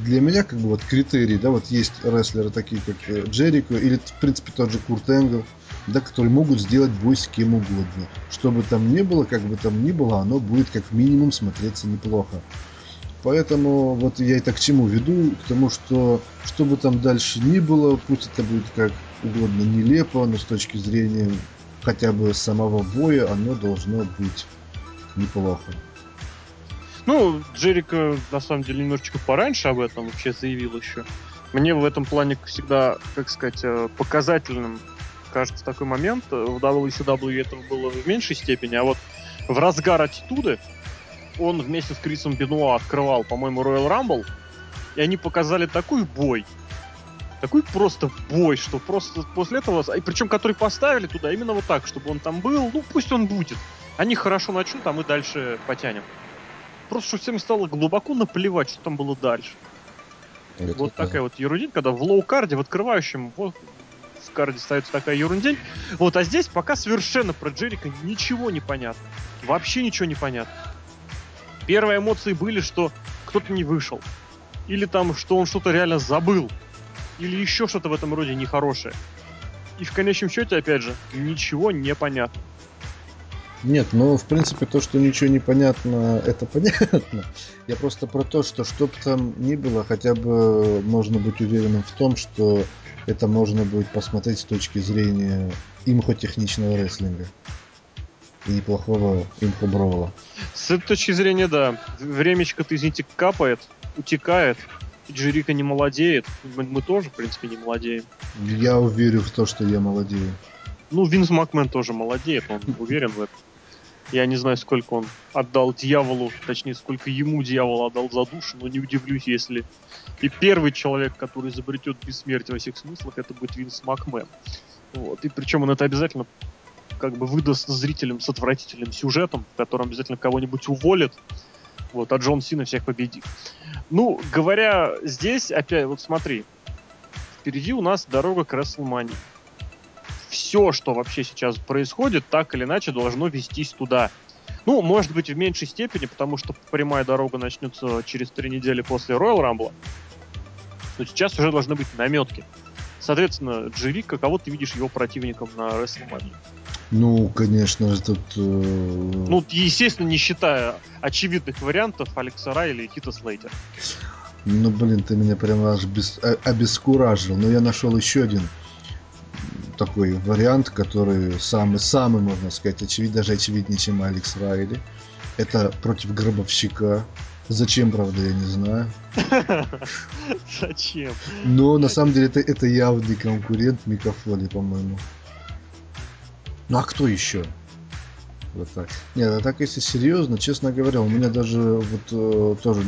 для меня как бы вот критерий, да, вот есть рестлеры такие, как э, Джерико, или в принципе тот же Курт Энгл, да, которые могут сделать бой с кем угодно. Что бы там ни было, как бы там ни было, оно будет как минимум смотреться неплохо. Поэтому вот я это к чему веду? К тому, что что бы там дальше ни было, пусть это будет как угодно нелепо, но с точки зрения хотя бы самого боя оно должно быть неплохо. Ну, Джерика на самом деле немножечко пораньше об этом вообще заявил еще. Мне в этом плане всегда, как сказать, э, показательным кажется такой момент. В WCW этого было в меньшей степени, а вот в разгар аттитуды он вместе с Крисом Бенуа открывал, по-моему, Royal Rumble, и они показали такой бой, такой просто бой, что просто после этого, и причем который поставили туда именно вот так, чтобы он там был, ну пусть он будет. Они хорошо начнут, а мы дальше потянем. Просто что всем стало глубоко наплевать, что там было дальше. Это вот да. такая вот ерундень, когда в лоу-карде, в открывающем, вот в карде ставится такая ерундень. Вот, а здесь пока совершенно про Джерика ничего не понятно. Вообще ничего не понятно. Первые эмоции были, что кто-то не вышел. Или там, что он что-то реально забыл. Или еще что-то в этом роде нехорошее. И в конечном счете, опять же, ничего не понятно. Нет, ну, в принципе, то, что ничего не понятно, это понятно. Я просто про то, что что бы там ни было, хотя бы можно быть уверенным в том, что это можно будет посмотреть с точки зрения имхотехничного рестлинга. И неплохого имхо С этой точки зрения, да. Времечко-то, извините, капает, утекает. Джерика не молодеет. Мы, мы тоже, в принципе, не молодеем. Я уверен в то, что я молодею. Ну, Винс Макмен тоже молодеет, он уверен в этом. Я не знаю, сколько он отдал дьяволу, точнее, сколько ему дьявол отдал за душу, но не удивлюсь, если и первый человек, который изобретет бессмертие во всех смыслах, это будет Винс Макмен. Вот. И причем он это обязательно как бы выдаст зрителям с отвратительным сюжетом, в котором обязательно кого-нибудь уволит, вот, а Джон Сина всех победит. Ну, говоря здесь, опять, вот смотри, впереди у нас дорога к Рестлмании все, что вообще сейчас происходит, так или иначе должно вестись туда. Ну, может быть, в меньшей степени, потому что прямая дорога начнется через три недели после Royal Rumble. Но сейчас уже должны быть наметки. Соответственно, Джерика, кого ты видишь его противником на WrestleMania? Ну, конечно же, тут... Э... Ну, естественно, не считая очевидных вариантов Алекса Райли и Хита Слейтера. Ну, блин, ты меня прямо аж без... обескуражил. Но я нашел еще один такой вариант, который самый-самый, можно сказать, очевидный, даже очевиднее, чем Алекс Райли. Это против Гробовщика. Зачем, правда, я не знаю. (laughs) Зачем? Но на самом деле это, это явный конкурент Микафоли, по-моему. Ну а кто еще? Вот так. Нет, а так если серьезно, честно говоря, у меня даже вот э, тоже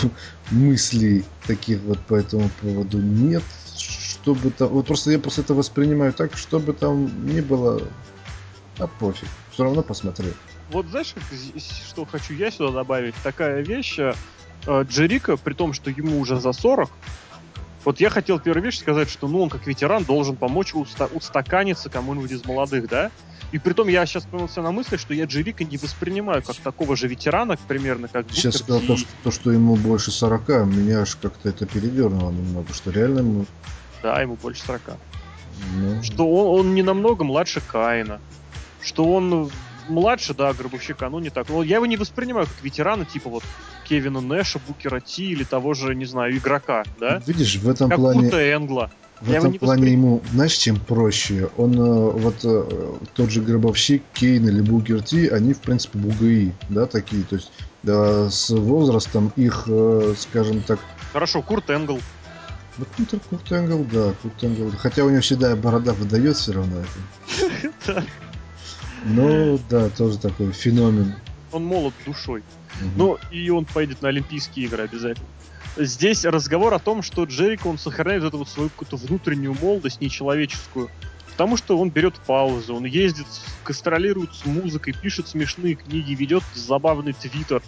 (laughs) мыслей таких вот по этому поводу нет чтобы там... Вот просто я просто это воспринимаю так, чтобы там не было... А пофиг. Все равно посмотрю. Вот знаешь, что хочу я сюда добавить? Такая вещь. Э, Джерика, при том, что ему уже за 40, вот я хотел первую вещь сказать, что ну он как ветеран должен помочь уста- устаканиться кому-нибудь из молодых, да? И при том я сейчас поймался на мысли, что я Джерика не воспринимаю как такого же ветерана, примерно как Сейчас сказал то, что, то, что ему больше 40, меня аж как-то это передернуло немного, что реально ему да, ему больше 40. Ну... Что он, он не намного младше Каина. Что он младше, да, Гробовщика, ну не так. Но я его не воспринимаю как ветерана, типа вот Кевина Нэша, Букера Ти или того же, не знаю, игрока, да? Видишь, в этом как плане... Кута Энгла. В я этом плане воспри... ему, знаешь, чем проще? Он, э, вот э, тот же Гробовщик, Кейн или Букер Ти, они, в принципе, бугаи, да, такие. То есть да, с возрастом их, э, скажем так... Хорошо, Курт Энгл. Ну, Курт, Курт Энгл, да, Курт Энгл. Хотя у него всегда борода выдает все равно это. (laughs) Ну, да, тоже такой феномен. Он молод душой. Ну, и он поедет на Олимпийские игры обязательно. Здесь разговор о том, что Джерико, он сохраняет эту вот свою какую-то внутреннюю молодость, нечеловеческую. Потому что он берет паузу, он ездит, гастролирует с музыкой, пишет смешные книги, ведет забавный твиттер.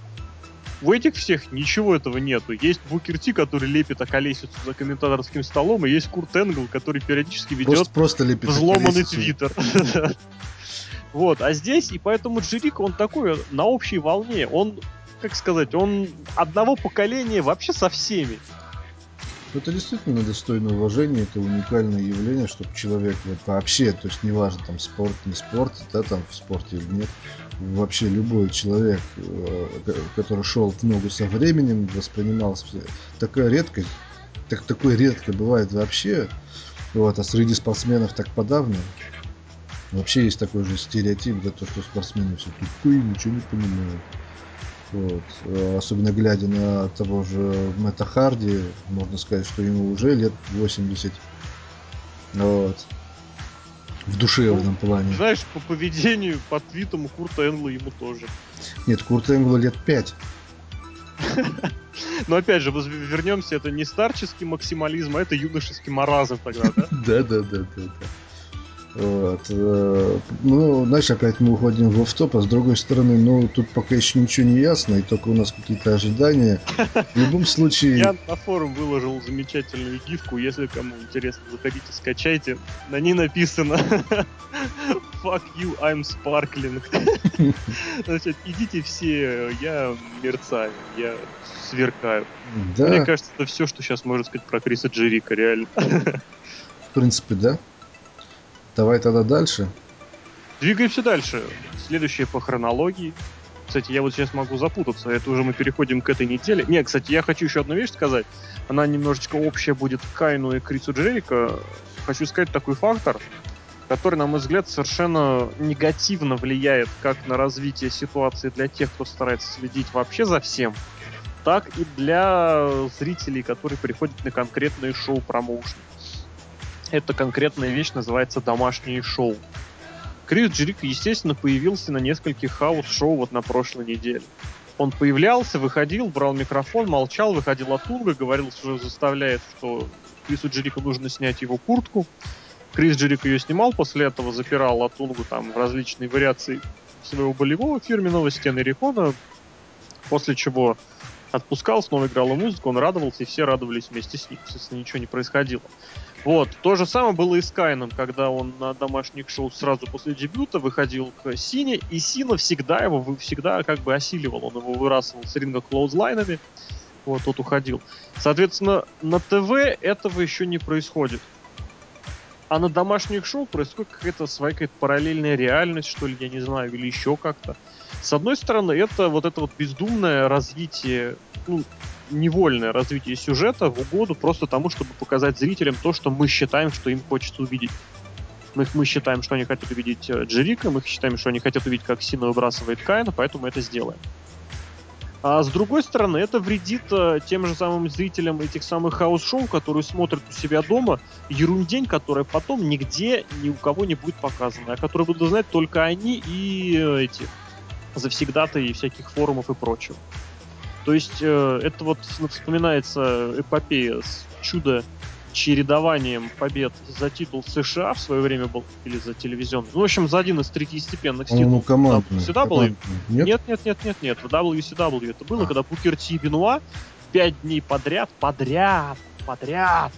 У этих всех ничего этого нету. Есть Букер Ти, который лепит околесицу за комментаторским столом, и есть Курт Энгл, который периодически ведет просто, просто лепит взломанный твиттер. (laughs) Вот, а здесь, и поэтому Джерик, он такой на общей волне. Он, как сказать, он одного поколения вообще со всеми. Это действительно достойно уважения, это уникальное явление, чтобы человек вот вообще, то есть неважно там спорт, не спорт, да, там в спорте или нет, вообще любой человек, э, который шел в ногу со временем, воспринимался такая редкость, так такое редко бывает вообще, вот, а среди спортсменов так подавно. Вообще есть такой же стереотип, да, то, что спортсмены все тупые, ничего не понимают. Вот. Э, особенно глядя на того же Мэтта Харди, можно сказать, что ему уже лет 80. Вот. В душевном ну, плане. Знаешь, по поведению, по твитам у Курта Энгла ему тоже. Нет, Курта Энгла лет 5. (laughs) Но опять же, вернемся, это не старческий максимализм, а это юношеский маразм тогда, да? (laughs) Да, да, да, да. Вот. Э, ну, знаешь, опять мы уходим в офф а с другой стороны, ну, тут пока еще ничего не ясно, и только у нас какие-то ожидания. В любом случае... Я на форум выложил замечательную гифку, если кому интересно, заходите, скачайте. На ней написано (laughs) Fuck you, I'm sparkling. (laughs) Значит, идите все, я мерцаю, я сверкаю. Да. Мне кажется, это все, что сейчас можно сказать про Криса Джерика, реально. В принципе, да. Давай тогда дальше. Двигаемся дальше. Следующее по хронологии. Кстати, я вот сейчас могу запутаться. Это уже мы переходим к этой неделе. Не, кстати, я хочу еще одну вещь сказать. Она немножечко общая будет к Кайну и Крису Джерика. Хочу сказать такой фактор, который, на мой взгляд, совершенно негативно влияет как на развитие ситуации для тех, кто старается следить вообще за всем, так и для зрителей, которые приходят на конкретные шоу-промоушены. Эта конкретная вещь называется домашнее шоу. Крис Джерик, естественно, появился на нескольких house show вот на прошлой неделе. Он появлялся, выходил, брал микрофон, молчал, выходил от Тунга, говорил, что заставляет, что Крису Джерику нужно снять его куртку. Крис Джерик ее снимал, после этого запирал Атунгу там в различные вариации своего болевого фирменного стены Рихона, после чего отпускал, снова играл музыку, он радовался, и все радовались вместе с ним. Естественно, ничего не происходило. Вот. То же самое было и с Кайном, когда он на домашних шоу сразу после дебюта выходил к Сине, и Сина всегда его всегда как бы осиливал. Он его вырасывал с ринга клоузлайнами, вот, тот уходил. Соответственно, на ТВ этого еще не происходит. А на домашних шоу происходит какая-то своя какая-то параллельная реальность, что ли, я не знаю, или еще как-то. С одной стороны, это вот это вот бездумное развитие, ну, невольное развитие сюжета в угоду просто тому, чтобы показать зрителям то, что мы считаем, что им хочется увидеть. Мы, мы считаем, что они хотят увидеть э, Джерика, мы считаем, что они хотят увидеть, как Сина выбрасывает Кайна, поэтому мы это сделаем. А с другой стороны, это вредит э, тем же самым зрителям этих самых house show, которые смотрят у себя дома, ерундень, которая потом нигде ни у кого не будет показана, а которую будут знать только они и э, эти завсегдатаи всяких форумов и прочего. То есть э, это вот вспоминается эпопея с чудо чередованием побед за титул США в свое время был, или за телевизионный. Ну, в общем, за один из третьестепенных титулов ну, командный, WCW. Нет? нет, нет, нет, нет, нет. В WCW это было, а. когда Букер Ти и Бенуа пять дней подряд, подряд, подряд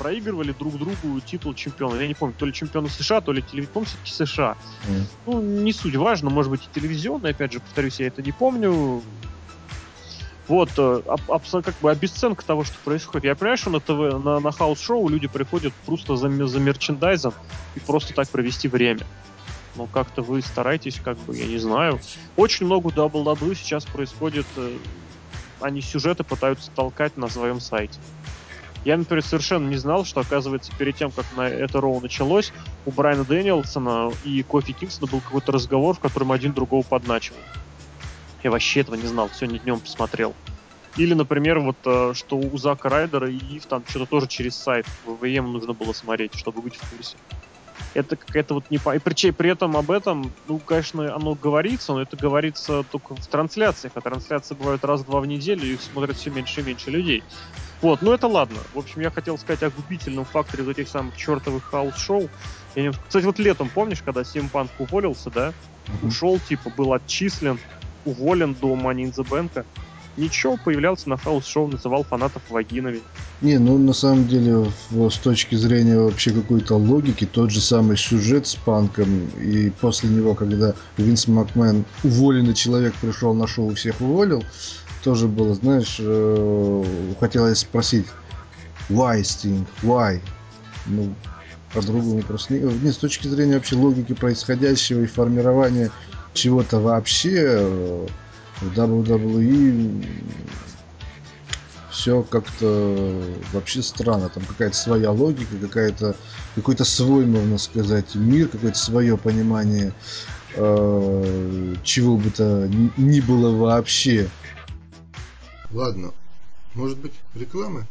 проигрывали друг другу титул чемпиона. Я не помню, то ли чемпиона США, то ли телевизион, все-таки США. Mm. Ну, не суть важно, может быть, и телевизионный, опять же, повторюсь, я это не помню. Вот, э, как бы обесценка того, что происходит. Я понимаю, что на ТВ, на, на house show люди приходят просто за, за мерчендайзом и просто так провести время. Но как-то вы стараетесь, как бы, я не знаю. Очень много WWE сейчас происходит, э, они сюжеты пытаются толкать на своем сайте. Я, например, совершенно не знал, что, оказывается, перед тем, как на это Роу началось, у Брайана Дэниелсона и Кофи Кингсона был какой-то разговор, в котором один другого подначивал. Я вообще этого не знал, сегодня днем посмотрел. Или, например, вот э, что у Зака Райдера и Ив там что-то тоже через сайт ВВМ нужно было смотреть, чтобы быть в курсе. Это какая-то вот не по... И при, при этом об этом, ну, конечно, оно говорится, но это говорится только в трансляциях, а трансляции бывают раз-два в неделю, и их смотрят все меньше и меньше людей. Вот, ну это ладно. В общем, я хотел сказать о губительном факторе вот этих самых чертовых house show. Не... Кстати, вот летом, помнишь, когда CM Punk уволился, да? Ушел, типа, был отчислен, уволен до Money in the Bank. Ничего, появлялся на house show, называл фанатов вагинами. Не, ну на самом деле с точки зрения вообще какой-то логики, тот же самый сюжет с Панком, и после него, когда Винс Макмен, уволенный человек, пришел на шоу, всех уволил, тоже было, знаешь, э, хотелось спросить, why Sting, why? Ну, по-другому просто не, не с точки зрения вообще логики происходящего и формирования чего-то вообще э, в WWE все как-то вообще странно. Там какая-то своя логика, какая-то какой-то свой, можно сказать, мир, какое-то свое понимание э, чего бы то ни было вообще. Ладно, может быть, рекламы?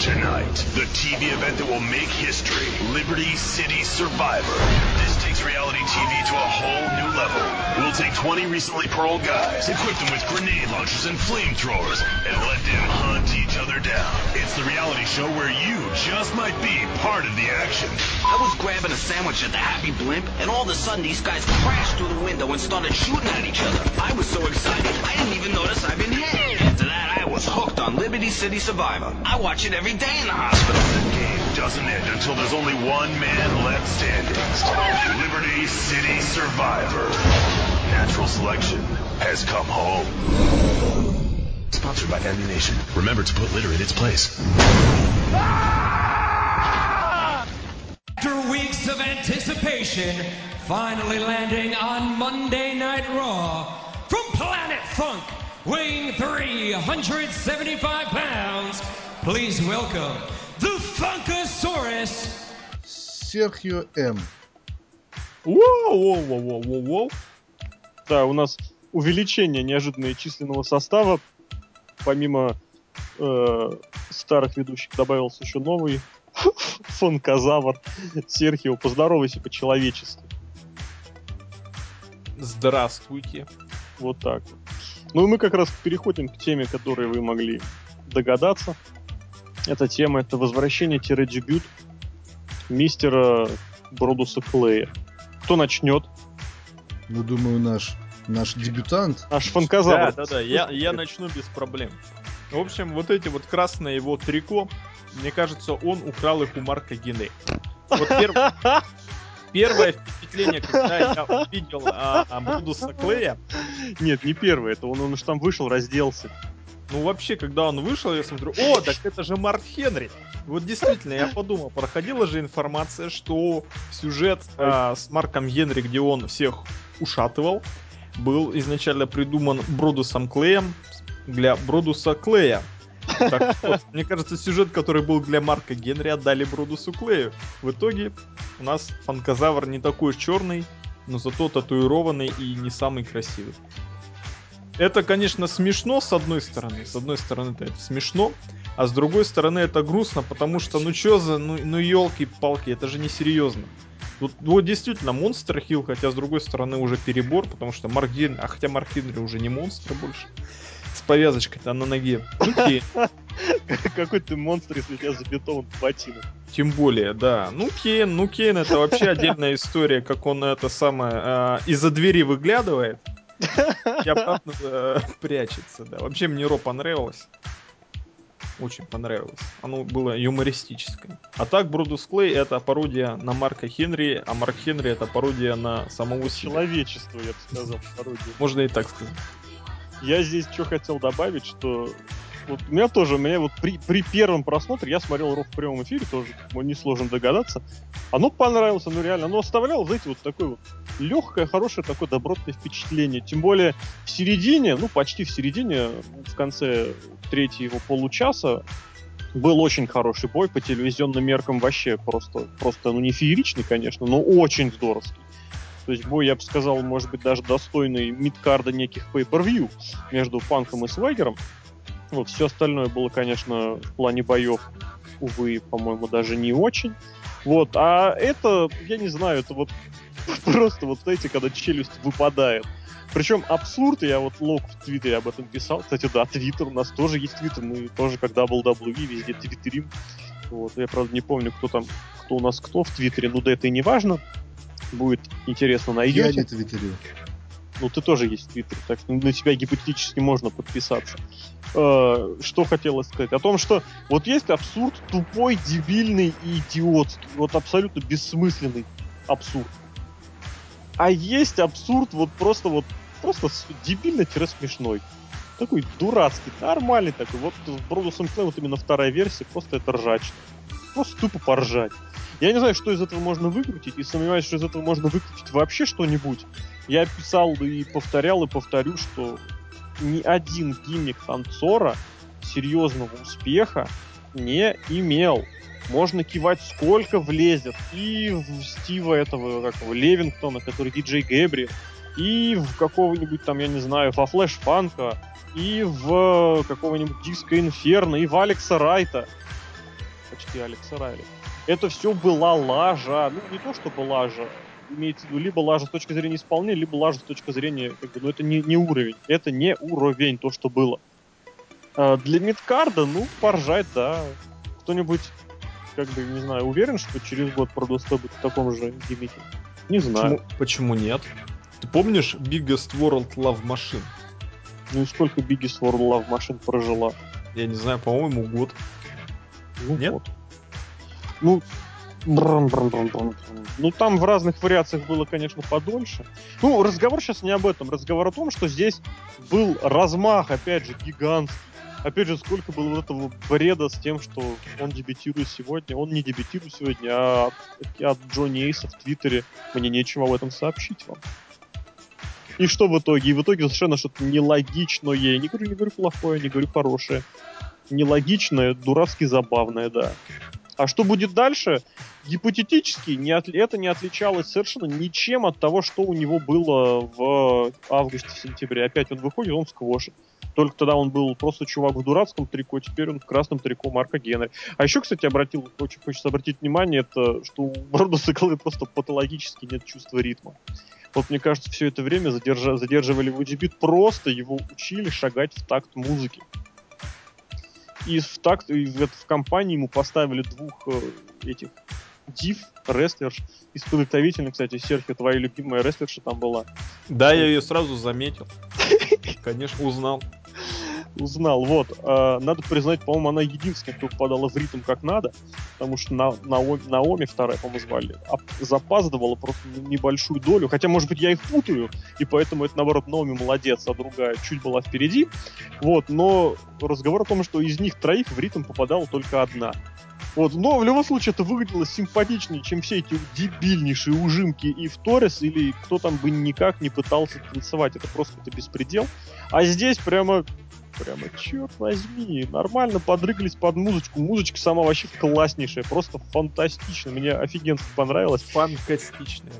Tonight, the TV event that will make history, Liberty City Survivor. Reality TV to a whole new level. We'll take 20 recently paroled guys, equip them with grenade launchers and flamethrowers, and let them hunt each other down. It's It's the reality show where you just might be part of the action. I was grabbing a sandwich at the Happy Blimp, and all of a sudden these guys crashed through the window and started shooting at each other. I was so excited, I didn't even notice I'd been hit. After that, I was hooked on Liberty City Survivor. I watch it every day in the hospital. Doesn't end until there's only one man left standing. Liberty City Survivor. Natural selection has come home. Sponsored by Ammunition. Remember to put litter in its place. After weeks of anticipation, finally landing on Monday Night Raw from Planet Funk, weighing 375 pounds, please welcome the Funkasaurus. Серхио М. Воу-воу-воу-воу-воу. Да, у нас увеличение неожиданное численного состава. Помимо э, старых ведущих добавился еще новый (laughs) фонказавр. Серхио, поздоровайся по-человечески. Здравствуйте. Вот так вот. Ну и мы как раз переходим к теме, которой вы могли догадаться. Эта тема — это возвращение-дебют мистера Бродуса Клея. Кто начнет? Ну, думаю, наш, наш дебютант. Наш фанказавр. Да, да, да, я, я начну без проблем. В общем, вот эти вот красные его трико, мне кажется, он украл их у Марка Генри. Вот перв- первое впечатление, когда я увидел а, а, Бродуса Клея, Нет, не первый. Это он, он уж там вышел, разделся. Ну, вообще, когда он вышел, я смотрю, о, так это же Марк Хенри. Вот действительно, я подумал, проходила же информация, что сюжет а, с Марком Генри, где он всех ушатывал, был изначально придуман Бродусом Клеем для Бродуса Клея. Так вот, мне кажется, сюжет, который был для Марка Генри, отдали Бродусу Клею. В итоге у нас фанказавр не такой черный, но зато татуированный и не самый красивый. Это, конечно, смешно с одной стороны. С одной стороны, это смешно, а с другой стороны, это грустно, потому что, ну чё за, ну, ну елки-палки, это же не серьезно. Вот, вот действительно, монстр хил, хотя с другой стороны уже перебор, потому что Марк Генри, а хотя Марк Генри уже не монстр больше. С повязочкой-то на ноге. Кейн, (laughs) Какой ты монстр, если тебя забетован ботинок. тем более, да. Ну, Кейн, ну, Кейн это вообще отдельная история, как он это самое а, из-за двери выглядывает и обратно э, (laughs) прячется, да. Вообще мне Ро понравилось. Очень понравилось. Оно было юмористическое. А так, Бродус Клей это пародия на Марка Хенри, а Марк Хенри это пародия на самого себя. Человечество, я бы сказал, пародия. Можно и так сказать. Я здесь что хотел добавить, что вот у меня тоже, у меня вот при, при первом просмотре, я смотрел Ров в прямом эфире, тоже несложно догадаться. Оно понравилось, оно реально, оно оставляло, знаете, вот такое вот легкое, хорошее такое добротное впечатление. Тем более в середине, ну почти в середине, в конце третьего получаса был очень хороший бой по телевизионным меркам вообще просто, просто, ну не фееричный, конечно, но очень здоровский. То есть бой, я бы сказал, может быть, даже достойный мидкарда неких pay-per-view между Панком и Свегером. Вот, все остальное было, конечно, в плане боев, увы, по-моему, даже не очень. Вот, а это, я не знаю, это вот (laughs) просто вот, знаете, когда челюсть выпадает. Причем абсурд, я вот лог в Твиттере об этом писал. Кстати, да, Твиттер, у нас тоже есть Твиттер, мы тоже как WWE везде твиттерим. Вот, я, правда, не помню, кто там, кто у нас кто в Твиттере, ну да это и не важно. Будет интересно, Я найдете. не твиттерю. Ну, ты тоже есть в Твиттере, так что на тебя гипотетически можно подписаться. Э, Что хотелось сказать? О том, что вот есть абсурд тупой, дебильный и идиотский. Вот абсолютно бессмысленный абсурд. А есть абсурд вот просто вот просто дебильно-смешной. Такой дурацкий, нормальный такой. Вот Бродусом вот именно вторая версия, просто это ржачно. Просто тупо поржать. Я не знаю, что из этого можно выкрутить, и сомневаюсь, что из этого можно выкрутить вообще что-нибудь. Я писал и повторял, и повторю, что ни один гиммик танцора серьезного успеха не имел. Можно кивать сколько влезет. И в Стива этого, как его, Левингтона, который диджей Гэбриэл, и в какого-нибудь там, я не знаю, во Флэш Фанка, и в какого-нибудь Диска Инферно, и в Алекса Райта. Почти Алекса Райли. Это все была лажа. Ну, не то, чтобы лажа. Имеется в виду либо лажа с точки зрения исполнения, либо лажа с точки зрения, как бы, ну, это не, не уровень. Это не уровень, то, что было. А, для мидкарда, ну, поржать, да. Кто-нибудь, как бы, не знаю, уверен, что через год Продусто будет в таком же гиммике? Не знаю. Почему, почему нет? Ты помнишь Biggest World Love Machine? Ну и сколько Biggest World Love машин прожила? Я не знаю, по-моему, год. Ну, Нет? вот. Ну, бррм, бррм, бррм, бррм. ну, там в разных вариациях было, конечно, подольше. Ну, разговор сейчас не об этом. Разговор о том, что здесь был размах, опять же, гигантский. Опять же, сколько было вот этого бреда с тем, что он дебютирует сегодня. Он не дебютирует сегодня, а от, от Джонни Эйса в Твиттере мне нечего об этом сообщить вам. И что в итоге? И в итоге совершенно что-то нелогичное. Я не говорю, не говорю плохое, не говорю хорошее. Нелогичное, дурацки забавное, да. А что будет дальше? Гипотетически не от- это не отличалось совершенно ничем от того, что у него было в августе-сентябре. Опять он выходит, он сквошит. Только тогда он был просто чувак в дурацком трико, теперь он в красном трико Марка Генри. А еще, кстати, обратил, очень хочется обратить внимание, это что у Бродуса Головы просто патологически нет чувства ритма. Вот мне кажется, все это время задержа- задерживали в Бит, просто его учили шагать в такт музыки. И в такт, и в, в компании ему поставили двух э, этих див, рестлерш, из подготовительных, кстати, Серхио, твоя любимая рестлерша там была. Да, я ее сразу заметил. Конечно, узнал. Узнал, вот. А, надо признать, по-моему, она единственная, кто попадала в ритм как надо, потому что на, Наоми, Наоми вторая, по-моему, звали, а запаздывала просто небольшую долю, хотя, может быть, я их путаю, и поэтому это, наоборот, Наоми молодец, а другая чуть была впереди, вот, но разговор о том, что из них троих в ритм попадала только одна. Вот, но в любом случае это выглядело симпатичнее, чем все эти дебильнейшие ужимки и в Торрес, или кто там бы никак не пытался танцевать. Это просто это беспредел. А здесь прямо Прямо, черт возьми, нормально подрыгались под музычку. Музычка сама вообще класснейшая, просто фантастично. Мне офигенски понравилось. Фантастичная.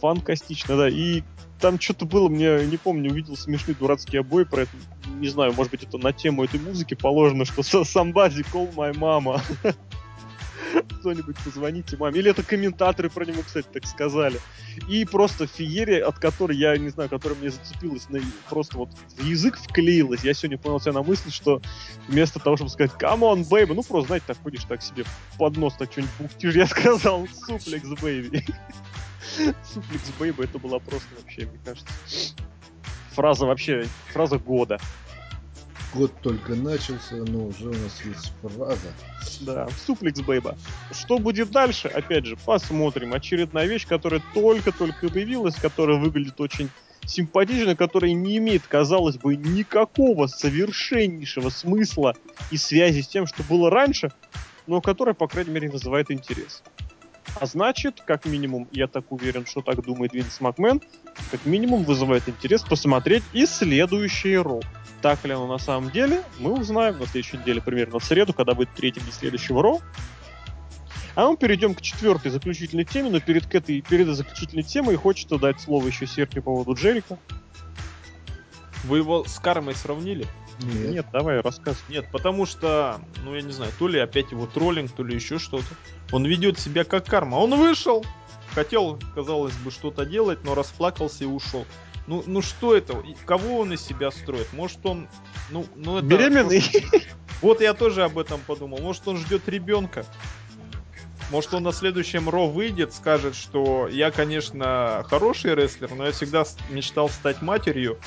Фантастично, да. И там что-то было, мне не помню, увидел смешные дурацкие обои про это. Не знаю, может быть, это на тему этой музыки положено, что somebody call my mama. (laughs) Кто-нибудь позвоните маме. Или это комментаторы про него, кстати, так сказали. И просто феерия, от которой я не знаю, которая мне зацепилась, на, просто вот в язык вклеилась. Я сегодня понял себя на мысль, что вместо того, чтобы сказать on, baby, ну просто, знаете, так ходишь так себе под нос, так что-нибудь бухтишь, (laughs) я сказал суплекс, baby. (laughs) Суплекс, baby, это была просто вообще, мне кажется, фраза вообще, фраза года. Год только начался, но уже у нас есть фраза. Да, суплекс бейба. Что будет дальше? Опять же, посмотрим. Очередная вещь, которая только-только появилась, которая выглядит очень симпатично, которая не имеет, казалось бы, никакого совершеннейшего смысла и связи с тем, что было раньше, но которая, по крайней мере, вызывает интерес. А значит, как минимум, я так уверен, что так думает Винс Макмен, как минимум вызывает интерес посмотреть и следующее Ро. Так ли оно на самом деле, мы узнаем на следующей неделе, примерно в среду, когда будет третий день следующего Ро. А мы перейдем к четвертой заключительной теме, но перед, к этой, перед заключительной темой хочется дать слово еще Серхе по поводу Джерика. Вы его с кармой сравнили? Нет. Нет, давай, рассказывай. Нет, потому что, ну я не знаю, то ли опять его троллинг, то ли еще что-то. Он ведет себя как карма. Он вышел, хотел, казалось бы, что-то делать, но расплакался и ушел. Ну, ну что это? Кого он из себя строит? Может он, ну, ну это... Беременный? (laughs) Вот я тоже об этом подумал. Может он ждет ребенка? Может он на следующем Ро выйдет, скажет, что я, конечно, хороший рестлер, но я всегда мечтал стать матерью.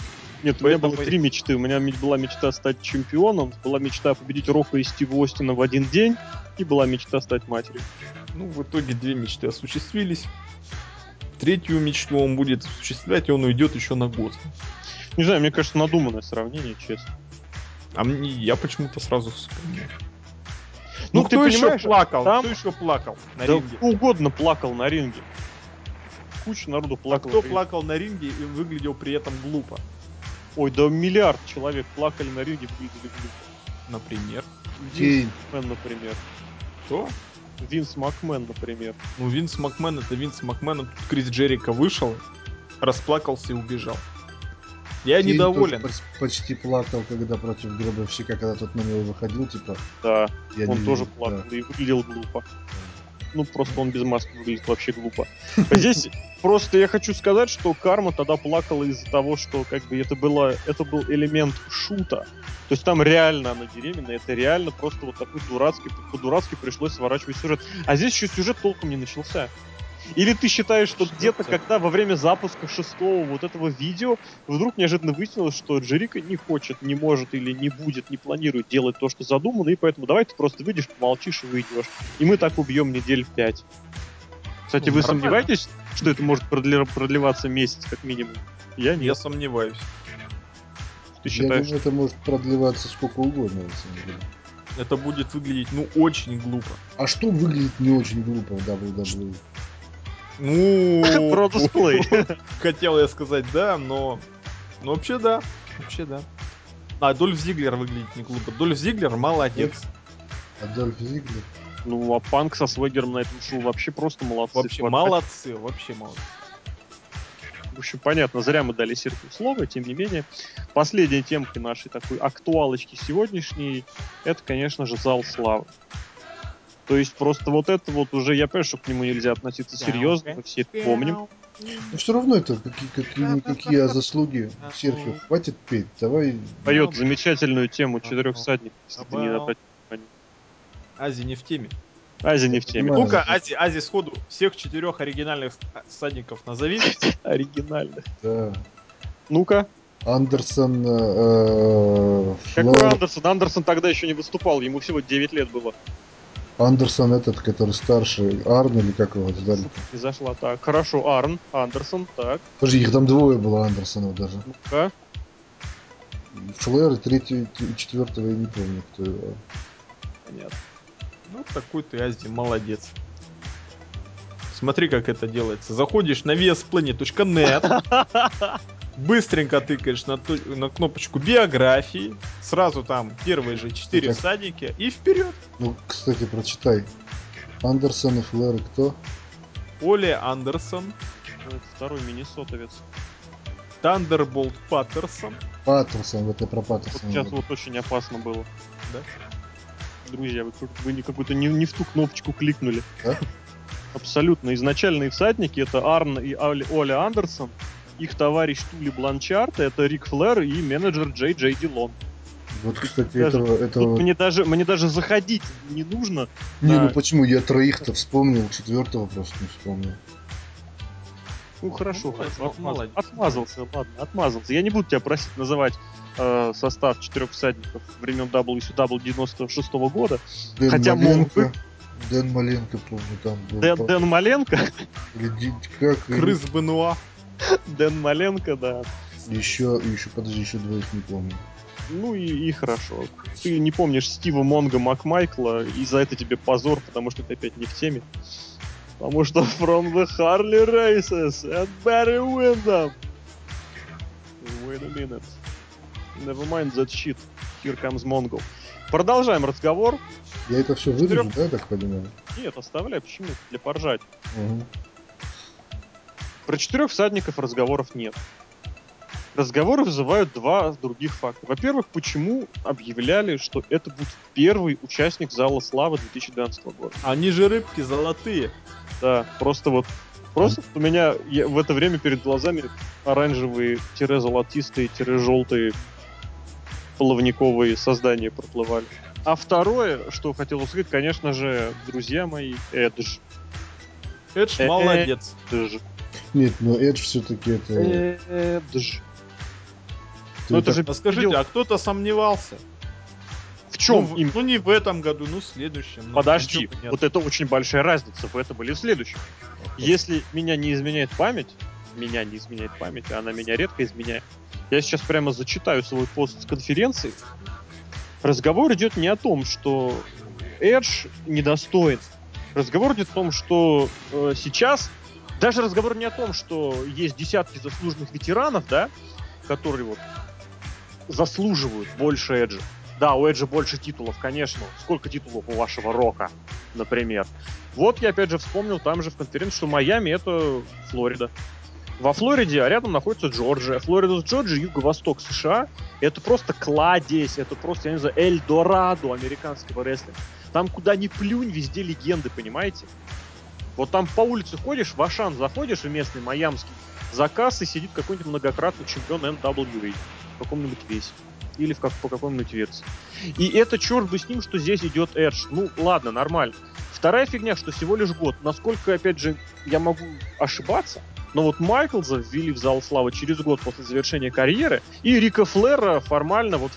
Нет, у меня было три мечты. У меня ме- была мечта стать чемпионом, была мечта победить Рока и Стива Остина в один день, и была мечта стать матерью. Ну, в итоге две мечты осуществились. Третью мечту он будет осуществлять, и он уйдет еще на год. Не знаю, мне кажется, надуманное сравнение, честно. А мне, я почему-то сразу вспомнил. Ну, Ну, ты кто еще понимаешь, плакал? там- Кто еще плакал на да ринге? угодно плакал на ринге. Куча народу А плакала. кто ринге. плакал на ринге и выглядел при этом глупо? Ой, да миллиард человек плакали на ринге, глупо. Например. Кейн. Макмен, например. Кто? Винс Макмен, например. Ну, Винс Макмен это Винс Макмен. а Тут Крис Джерика вышел, расплакался и убежал. Я Кейн недоволен. тоже поч- почти плакал, когда против гробовщика, когда тот на него выходил, типа, Да, я он не тоже видел, плакал и выглядел глупо. Ну, просто он без маски выглядит вообще глупо. А здесь просто я хочу сказать, что Карма тогда плакала из-за того, что как бы это было, это был элемент шута. То есть там реально она беременна, это реально просто вот такой дурацкий, по-дурацки пришлось сворачивать сюжет. А здесь еще сюжет толком не начался. Или ты считаешь, что, Что где-то, когда во время запуска шестого вот этого видео, вдруг неожиданно выяснилось, что Джерика не хочет, не может или не будет, не планирует делать то, что задумано, и поэтому давай ты просто выйдешь, помолчишь и выйдешь. И мы так убьем недель в пять. Кстати, Ну, вы нормально. сомневаетесь, что это может продли- продлеваться месяц как минимум? Я Я нет. сомневаюсь. Ты Я считаешь? думаю, это может продлеваться сколько угодно, на самом деле. Это будет выглядеть, ну, очень глупо. А что выглядит не очень глупо в WWE? Ну, Продус плей. (laughs) хотел я сказать да, но... Ну, вообще да. Вообще да. А, Дольф Зиглер выглядит не глупо. Дольф Зиглер молодец. Адольф Зиглер? Ну, а Панк со Свегером на этом шоу вообще просто молодцы. Вообще Вообще, молодцы, вообще молодцы. В общем, понятно, зря мы дали Серху слово, тем не менее. Последняя темка нашей такой актуалочки сегодняшней, это, конечно же, зал славы. То есть просто вот это вот уже, я понимаю, что к нему нельзя относиться серьезно, мы все это помним. Но все равно это какие, какие, какие заслуги. Серхио, хватит петь, давай... Поет замечательную тему четырех всадников, если ты не обратил. Ази не в теме. Ази не в теме. Ну-ка, Ази, Ази сходу всех четырех оригинальных всадников назови. (laughs) Оригинально. Да. Ну-ка, Андерсон, э, какой Флэр, Андерсон? Андерсон тогда еще не выступал, ему всего 9 лет было. Андерсон этот, который старше, Арн или как его звали? Не зашла так. Хорошо, Арн, Андерсон, так. Подожди, их там двое было Андерсонов даже. Ну-ка. Флэр и третий, и четвертого я не помню, кто его. Понятно. Ну, такой ты, Ази, молодец. Смотри, как это делается. Заходишь на vsplanet.net, (laughs) быстренько тыкаешь на, ту- на кнопочку биографии, сразу там первые же четыре всадники и вперед. Ну, кстати, прочитай. Андерсон и Флэр и кто? Оли Андерсон, Ну, Это второй миннесотовец. Тандерболт Паттерсон. Паттерсон, вот я про Вот Паттерсона. сейчас говорю. вот очень опасно было. Да? Друзья, вы, вы не какую-то не, не в ту кнопочку кликнули. Да? Абсолютно. Изначальные всадники это Арн и Оли Андерсон. Их товарищ Тули Бланчарт, это Рик Флэр и менеджер Джей Джей Дилон. Вот, кстати, Даже- этого... Этого... мне даже, мне даже заходить не нужно. Не, да. ну почему? Я троих-то вспомнил, четвертого просто не вспомнил. Ну хорошо, Ну, хорошо, отмаз- отмазался, ладно, отмазался. Я не буду тебя просить называть э, состав четырех всадников времен WCW 96 года. Дэн Хотя мог Маленко. бы. Дэн Маленко, помню, там был. Дэн, Дэн Маленко, Или как? Крыс Бенуа. (laughs) Дэн Маленко, да. Еще, еще, подожди, еще двоих не помню. Ну и, и хорошо. Ты не помнишь Стива Монга Макмайкла, и за это тебе позор, потому что ты опять не в теме. Потому что From the Harley Races and Barry Windham. Wait a minute. Never mind that shit. Here comes Mongo. Продолжаем разговор. Я это все вырежу, да, я так понимаю? Нет, оставляй, почему? Для поржать. Угу. Про четырех всадников разговоров нет. Разговоры вызывают два других факта. Во-первых, почему объявляли, что это будет первый участник Зала Славы 2012 года? Они же рыбки золотые. Да, просто вот... Просто у меня я- в это время перед глазами оранжевые, тире-золотистые, тире-желтые половниковые создания проплывали. А второе, что хотел сказать, конечно же, друзья мои, Эдж. Эдж Э-э. молодец. Эдж. Нет, но Эдж все-таки это... Эдж. Ну это же скажите, а кто-то сомневался? в чем ну, им? ну не в этом году, ну в следующем. Ну, Подожди, вот это очень большая разница в этом или в следующем. Если меня не изменяет память, меня не изменяет память, а она меня редко изменяет, я сейчас прямо зачитаю свой пост с конференции. Разговор идет не о том, что Эдж недостоин. Разговор идет о том, что э, сейчас даже разговор не о том, что есть десятки заслуженных ветеранов, да, которые вот заслуживают больше Эджа. Да, у Эджа больше титулов, конечно. Сколько титулов у вашего Рока, например? Вот я опять же вспомнил там же в конференции, что Майами это Флорида. во Флориде, а рядом находится Джорджия. Флорида с Джорджией, юго-восток США. Это просто кладезь, это просто, я не знаю, Эльдорадо американского рестлинга. Там куда ни плюнь, везде легенды, понимаете? Вот там по улице ходишь, в Ашан заходишь, в местный майамский, за кассой сидит какой-нибудь многократный чемпион NWA в каком-нибудь весе. Или в как, по какой-нибудь версии. И это черт бы с ним, что здесь идет Эдж. Ну, ладно, нормально. Вторая фигня, что всего лишь год. Насколько, опять же, я могу ошибаться, но вот Майклза ввели в зал славы через год после завершения карьеры, и Рика Флера формально вот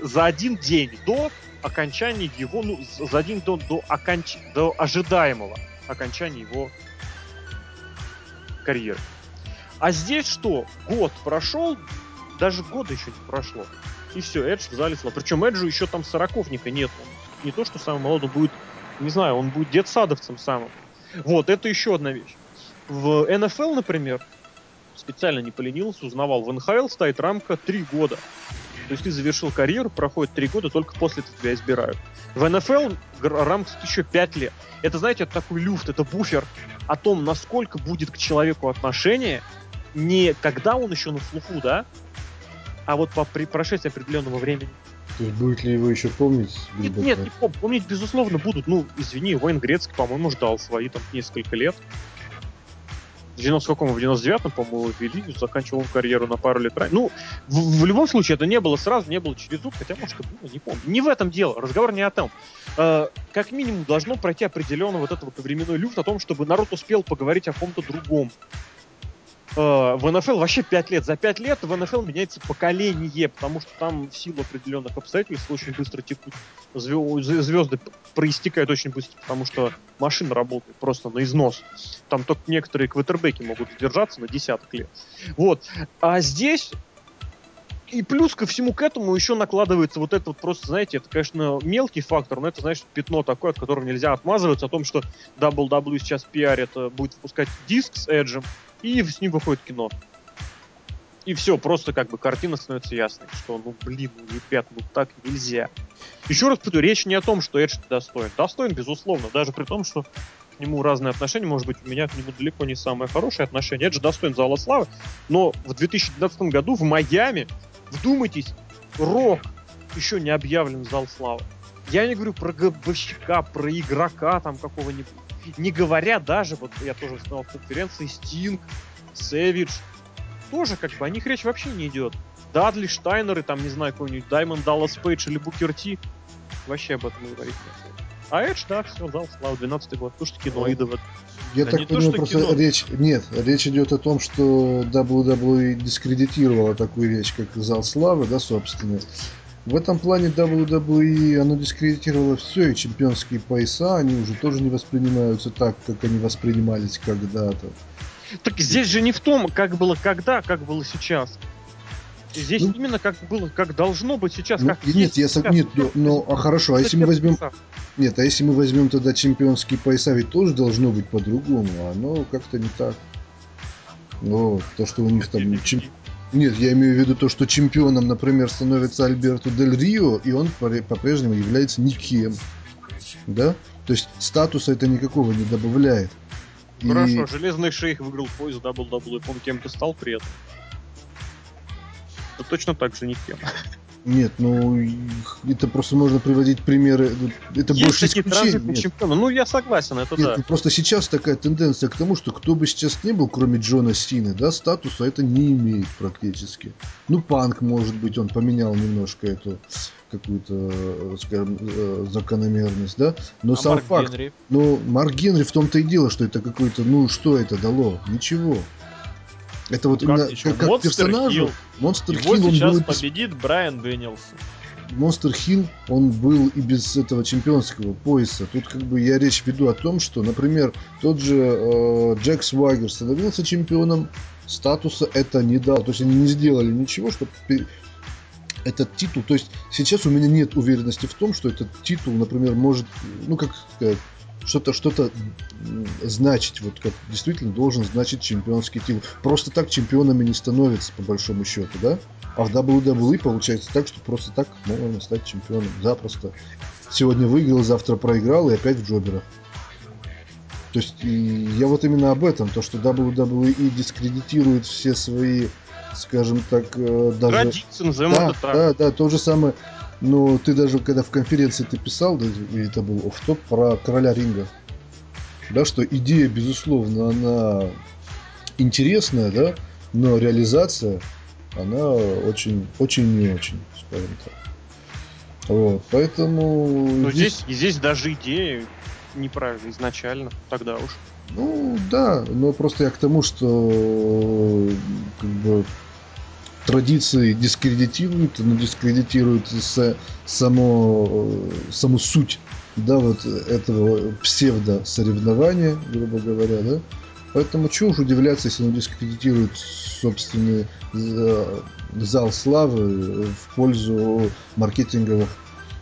за один день до окончания его, ну, за один до, до, оконч... до ожидаемого окончания его карьеры. А здесь что? Год прошел, даже года еще не прошло. И все, Эдж в зале славы. Причем Эджу еще там сороковника нет. Он не то, что самый молодой, будет, не знаю, он будет детсадовцем самым. Вот, это еще одна вещь. В НФЛ, например, специально не поленился, узнавал, в НХЛ стоит рамка 3 года. То есть ты завершил карьеру, проходит 3 года, только после этого тебя избирают. В НФЛ рамка еще 5 лет. Это, знаете, это такой люфт, это буфер о том, насколько будет к человеку отношение, не когда он еще на слуху, да, а вот по при прошествии определенного времени. То есть будет ли его еще помнить? Нет, нет, не пом- помнить, безусловно, будут. Ну, извини, Войн Грецкий, по-моему, ждал свои там несколько лет. В 90 каком, в 99-м, по-моему, ввели, заканчивал он карьеру на пару лет ранее. Ну, в, в любом случае, это не было сразу, не было через зуб, хотя, может, и было, не помню. Не в этом дело, разговор не о том. Э, как минимум, должно пройти определенный вот этот вот временной люфт о том, чтобы народ успел поговорить о ком-то другом. Э, в НФЛ вообще 5 лет. За 5 лет в НФЛ меняется поколение, потому что там в силу определенных обстоятельств очень быстро текут звезды проистекают очень быстро, потому что машина работает просто на износ. Там только некоторые квотербеки могут задержаться на десяток лет. Вот. А здесь и плюс ко всему к этому еще накладывается вот это вот просто, знаете, это, конечно, мелкий фактор, но это, знаешь, пятно такое, от которого нельзя отмазываться, о том, что WWE сейчас пиарит, будет выпускать диск с Эджем, и с ним выходит кино. И все, просто как бы картина становится ясной, что, ну, блин, ну, ребят, ну так нельзя. Еще раз повторю, речь не о том, что Эдж достоин. Достоин, безусловно, даже при том, что к нему разные отношения, может быть, у меня к нему далеко не самое хорошее отношение. Эдж достоин зала славы, но в 2012 году в Майами Вдумайтесь, Рок еще не объявлен зал славы. Я не говорю про гробовщика, про игрока там какого-нибудь. Не говоря даже, вот я тоже сказал в конференции, Стинг, Сэвидж, тоже как бы о них речь вообще не идет. Дадли, Штайнеры, там, не знаю, какой-нибудь Даймонд, Даллас Пейдж или Букер Ти, вообще об этом говорить не стоит. А Эдж, да, все, зал славы, 12 год, то, что в этом. Я Да так не то, понимаю, что просто кино. речь... Нет, речь идет о том, что WWE дискредитировала такую вещь, как Зал Славы, да, собственно. В этом плане WWE, оно дискредитировало все, и чемпионские пояса, они уже тоже не воспринимаются так, как они воспринимались когда-то. Так здесь же не в том, как было когда, как было сейчас. Здесь Ну, именно как было, как должно быть сейчас, Ну, как нет, есть я сейчас. нет, ну, ну, а хорошо, а если мы возьмем, нет, а если мы возьмем тогда чемпионские пояса, ведь тоже должно быть по-другому, а оно как-то не так. Ну, то, что у них там... чем- Нет, я имею в виду то, что чемпионом, например, становится Альберто Дель Рио, и он по- по-прежнему является никем. Да? То есть статуса это никакого не добавляет. И- Хорошо, Железный Шейх выиграл пояс WWE, он кем-то стал при этом. Да точно так же никем. Нет, ну это просто можно приводить примеры. Это Есть больше такие транзитные Нет. чемпионы. Ну, я согласен, это Нет, да. ну просто сейчас такая тенденция к тому, что кто бы сейчас не был, кроме Джона Сины, да, статуса это не имеет практически. Ну, Панк, может быть, он поменял немножко эту какую-то, э, скажем, э, закономерность, да, но А сам Марк факт, Генри? ну, Марк Генри в том-то и дело, что это какой-то, ну, что это дало? Ничего. Это вот Ну, как именно как, как персонажу. Монстр heel, он сейчас был победит Брайан Дэнилсон. Монстр heel, он был и без этого чемпионского пояса. Тут как бы я речь веду о том, что, например, тот же э, Джек Свагер становился чемпионом, статуса это не дал. То есть они не сделали ничего, чтобы этот титул, то есть сейчас у меня нет уверенности в том, что этот титул, например, может, ну как сказать, что-то что-то значить, вот как действительно должен значить чемпионский титул. Просто так чемпионами не становятся, по большому счету, да? А в WWE получается так, что просто так можно стать чемпионом запросто. Сегодня выиграл, завтра проиграл и опять в джоберах. То есть я вот именно об этом, то, что WWE дискредитирует все свои, скажем так, э, даже... Традиции, назовем да, это так. да, да, то же самое. Но ты даже когда в конференции ты писал, да, это был офф-топ про короля ринга, да, что идея, безусловно, она интересная, да, но реализация, она очень, очень не очень, скажем так. Вот, поэтому... Ну, здесь, и здесь даже идея неправильно изначально, тогда уж. Ну, да, но просто я к тому, что как бы традиции дискредитируют, но дискредитируют само, саму суть да, вот этого псевдо-соревнования, грубо говоря, да. Поэтому чего уж удивляться, если он дискредитирует собственный э, зал славы в пользу маркетинговых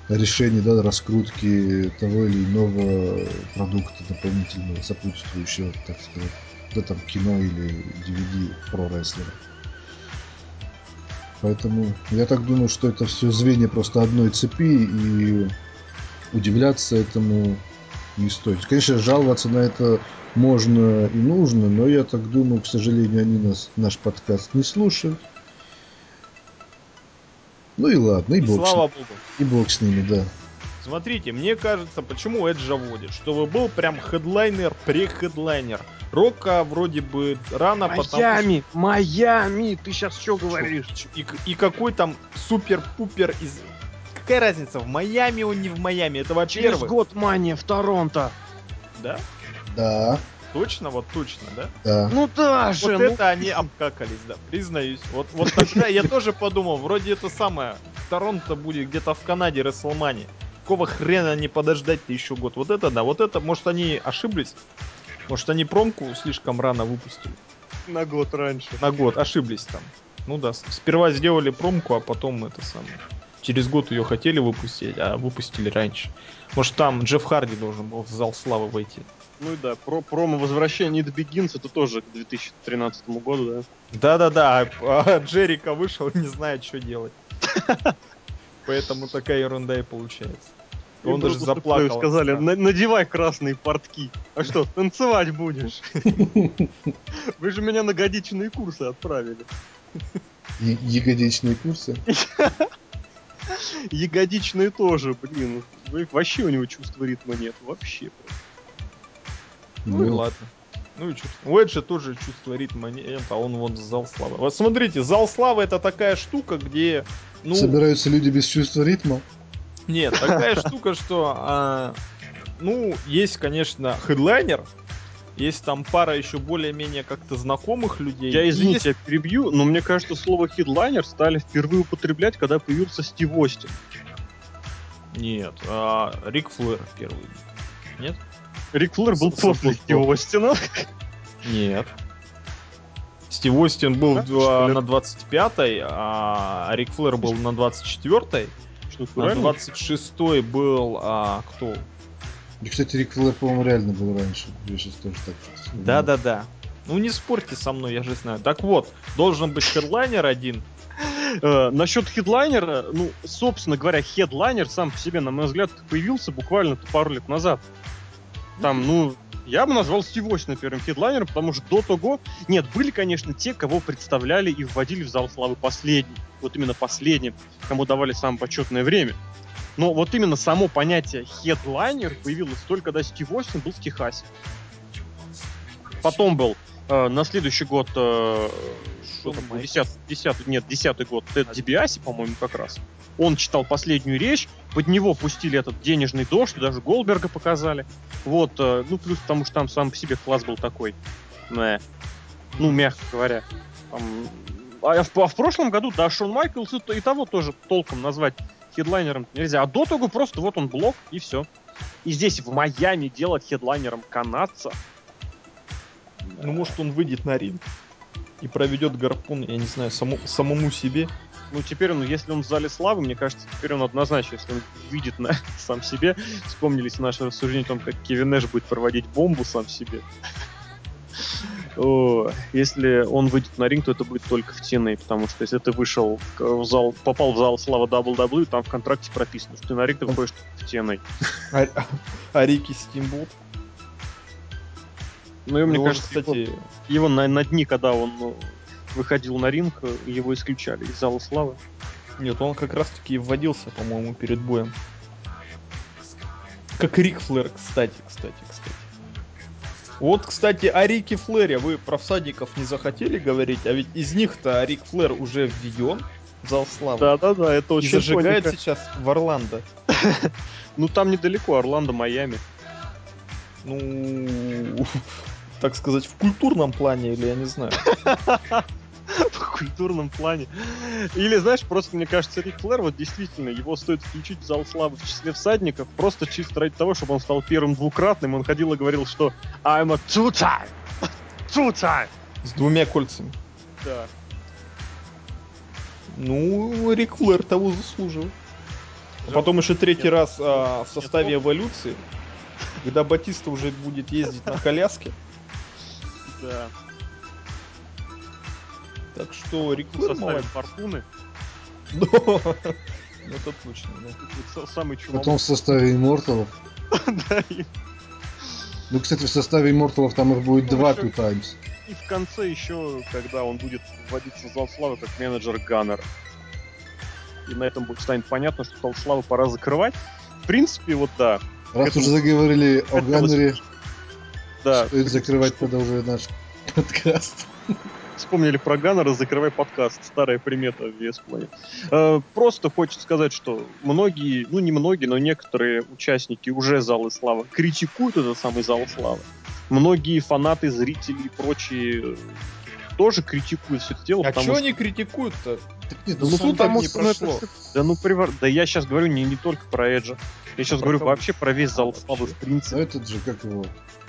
решений, да, раскрутки того или иного продукта дополнительного, сопутствующего, так сказать, да, там, кино или DVD про рестлера. Поэтому я так думаю, что это все звенья просто одной цепи, и удивляться этому не стоит. Конечно, жаловаться на это можно и нужно, но я так думаю, к сожалению, они нас, наш подкаст не слушают. Ну и ладно, и, И бог, слава с, богу. и бог с ними, да. Смотрите, мне кажется, почему Эджа водит, чтобы был прям хедлайнер, прехедлайнер. Рока вроде бы рано, потому что... Майами, Майами, ты сейчас что говоришь? И, и какой там супер-пупер из... Какая разница, в Майами он не в Майами, это Через во-первых. год Мания в Торонто. Да? Да, Точно, вот точно, да? да. Ну да же, Вот ну, это они обкакались, да, признаюсь. Вот, вот тогда я тоже подумал, вроде это самое, Торонто будет где-то в Канаде, Рестлмани. Какого хрена не подождать-то еще год? Вот это да, вот это, может они ошиблись? Может они промку слишком рано выпустили? на год раньше. На год, ошиблись там. Ну да, сперва сделали промку, а потом это самое. Через год ее хотели выпустить, а выпустили раньше. Может там Джефф Харди должен был в зал славы войти. Ну и да, про промо возвращение It Begins это тоже к 2013 году, да. Да-да-да, а, а Джерика вышел и не знает, что делать. (laughs) Поэтому такая ерунда и получается. И Он даже заплакал. Сказали, «На- надевай красные портки. А что, танцевать будешь? (laughs) Вы же меня на годичные курсы отправили. Ягодичные курсы. (laughs) Ягодичные тоже, блин. Вы- Вообще у него чувства ритма нет. Вообще. Ну и ладно. Ну и что? У Эджа тоже чувство ритма нет, а он вон зал славы. Вот смотрите, зал славы это такая штука, где... Ну, Собираются люди без чувства ритма. Нет, (laughs) такая штука, что, а, ну, есть, конечно, хедлайнер, есть там пара еще более-менее как-то знакомых людей. Я, и извините, я перебью, но мне кажется, слово хедлайнер стали впервые употреблять, когда появился Стив Остин. есть- Нет, а, Рик Флэр первый. Нет? Рик Флэр был после Стива Остина. Нет. Стив Остин был Да, на 25-й, а Рик Флэр был на 24-й, Что, на натурально? 26-й был а, кто? И, кстати, Рик Флэр, по-моему, реально был раньше. Я сейчас тоже так. Да-да-да. Ну не спорьте со мной, я же знаю. Так вот, должен быть хедлайнер один, Э, насчет хедлайнера, ну, собственно говоря, хедлайнер сам по себе, на мой взгляд, появился буквально пару лет назад. Там, ну, я бы назвал Стив Остина первым хедлайнером, потому что до того... Нет, были, конечно, те, кого представляли и вводили в зал славы последний. Вот именно последний, кому давали самое почетное время. Но вот именно само понятие хедлайнер появилось только когда Стив Остин был в Техасе. Потом был э, на следующий год э, что там был, Майклс. 10, 10, нет, десятый год, Тед Дибиаси, по-моему, как раз. Он читал последнюю речь, под него пустили этот денежный дождь, даже Голдберга показали. Вот, э, ну, плюс потому что там сам по себе класс был такой. Мэ. Ну, мягко говоря. Там, а, в, а в прошлом году, да, Шон Майклс и, и того тоже толком назвать хедлайнером нельзя. А до того просто вот он блок, и все. И здесь, в Майами, делать хедлайнером канадца. Ну, может, он выйдет на ринг и проведет гарпун, я не знаю, саму, самому себе. Ну, теперь он, если он в зале славы, мне кажется, теперь он однозначно, если он видит на (laughs) сам себе, вспомнились наши рассуждения о том, как Кевин Нэш будет проводить бомбу сам себе. (laughs) Если он выйдет на ринг, то это будет только в TNA, потому что если ты вышел в зал, попал в зал славы WWE, там в контракте прописано, что ты на ринг ты выходишь в TNA. А, а Рики Стимбот? Ну, и мне Его же, кажется, его- кстати, его, на, на дни, когда он ну, выходил на ринг, его исключали из зала славы. нет, он как раз таки вводился, по-моему, перед боем. Как Рик Флэр, кстати, кстати, кстати. Вот, кстати, о Рике Флэре вы про всадников не захотели говорить, а ведь из них-то Рик Флэр уже введен в зал славы. Да-да-да, это И очень зажигает тоненько. сейчас в Орландо. (laughs) Ну, там недалеко, Орландо, Майами. Ну, (laughs) так сказать, в культурном плане, или я не знаю. (laughs) (laughs) в культурном плане. Или, знаешь, просто, мне кажется, Рик Флэр, вот действительно, его стоит включить в зал славы в числе всадников, просто чисто ради того, чтобы он стал первым двукратным. Он ходил и говорил, что I'm a two-time! (laughs) Two-time! С двумя кольцами. Да. Ну, Рик Флэр того заслуживает. А Потом еще третий Нет. раз а, в составе эволюции, когда Батиста уже будет ездить на коляске. Да. Так что составе молодец. фортуны. (laughs) Да. Ну, Это точно, да. Самый чумовой. Потом в составе имморталов. (laughs) Да, и, Ну, кстати, в составе имморталов там их будет Ну, два еще- two times. и в конце еще, когда он будет вводиться в зал славы как менеджер Ганнер. И на этом будет станет понятно, что зал славы пора закрывать. В принципе, вот да. Раз этому- уже заговорили о Ганнере, Да, стоит закрывать тогда уже наш (laughs) подкаст. Вспомнили про Ганнера, закрывай подкаст. Старая примета в Весплане. Э, просто хочется сказать, что многие, ну не многие, но некоторые участники уже Залы Славы критикуют этот самый Зал Славы. Многие фанаты, зрители и прочие тоже критикуют все это дело, А потому что они критикуют-то? Нет, Ну, ну, суд там не ну, это прошло. Да ну, привор- да я сейчас говорю не, не только про Эджа. Я сейчас Про говорю кого? вообще про весь Зал вообще. в ну, принципе. этот же, как его?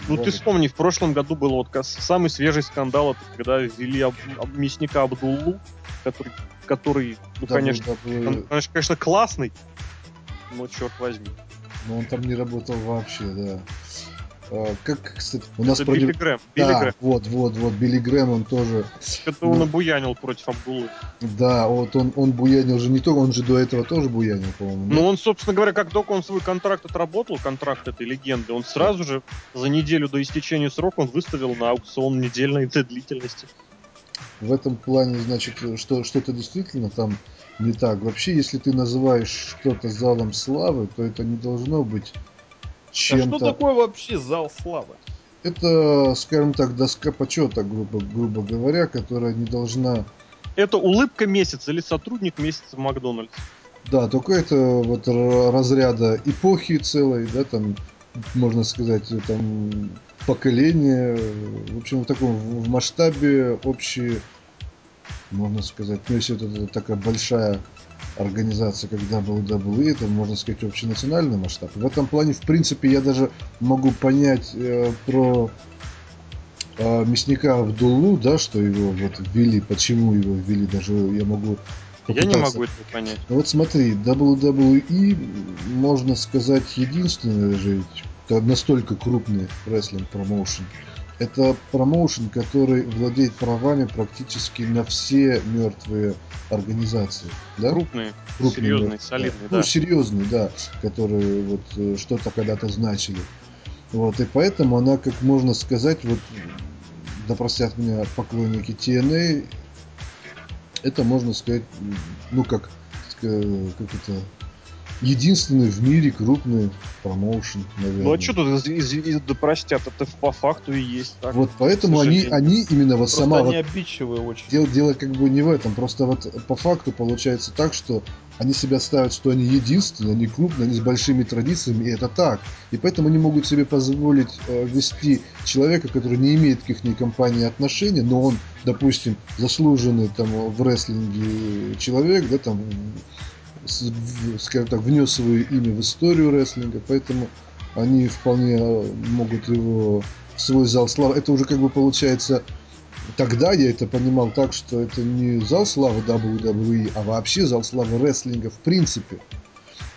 Ну, ты Ладно. вспомни, в прошлом году был вот самый свежий скандал, это когда ввели Аб- Аб- мясника Абдуллу, который, который ну, конечно, WWE, он, конечно, конечно, классный, но черт возьми. Но он там не работал вообще, да. А, как, кстати, у нас Это Билли Грэм. Билли Да, Грэм. вот, вот, вот, Билли Грэм, он тоже, Это он ну. обуянил против Абдуллы. да, вот он, он буянил же не только, он же до этого тоже буянил, по-моему. Ну, он, собственно говоря, как только он свой контракт отработал, контракт этой легенды, он сразу же за неделю до истечения срока он выставил на аукцион недельной длительности. В этом плане, значит, что что-то действительно там не так. Вообще, если ты называешь что-то залом славы, то это не должно быть А чем-то... что такое вообще зал славы? Это, скажем так, доска почета, грубо, грубо говоря, которая не должна... Это улыбка месяца или сотрудник месяца в Макдональдс. Да, только это вот разряда эпохи целой, да, там, можно сказать, там, поколение, в общем, в таком в масштабе общие, можно сказать, ну, если это такая большая организация, как WWE, это, можно сказать, общенациональный масштаб. В этом плане, в принципе, я даже могу понять э, про э, мясника Абдуллу, да, что его вот ввели, почему его ввели, даже я могу Я не попытаться могу этого понять. ну вот смотри, WWE, можно сказать, единственный же это настолько крупный рестлинг промоушен. Это промоушен, который владеет правами практически на все мертвые организации. Да? Крупные, Крупные серьезные, мертвые, солидные, Ну, да. серьезные, да, которые вот э, что-то когда-то значили. Вот, и поэтому она, как можно сказать, вот, да простят меня поклонники TNA, это можно сказать, ну как, ска- как это, единственный в мире крупный промоушен, наверное. Ну а что тут из, из- из- да простят, это по факту и есть так. Вот поэтому они, они именно вот сама они вот обидчивые очень. Дело, дело как бы не в этом, просто вот по факту получается так, что они себя ставят, что они единственные, они крупные, они с большими традициями, и это так. И поэтому они могут себе позволить э, вести человека, который не имеет к их компании отношения, но он, допустим, заслуженный там в рестлинге человек, да, там, скажем так, внес свое имя в историю рестлинга, поэтому они вполне могут его в свой зал славы. Это уже как бы получается Тогда я это понимал так, что это не зал славы WWE, а вообще зал славы рестлинга в принципе.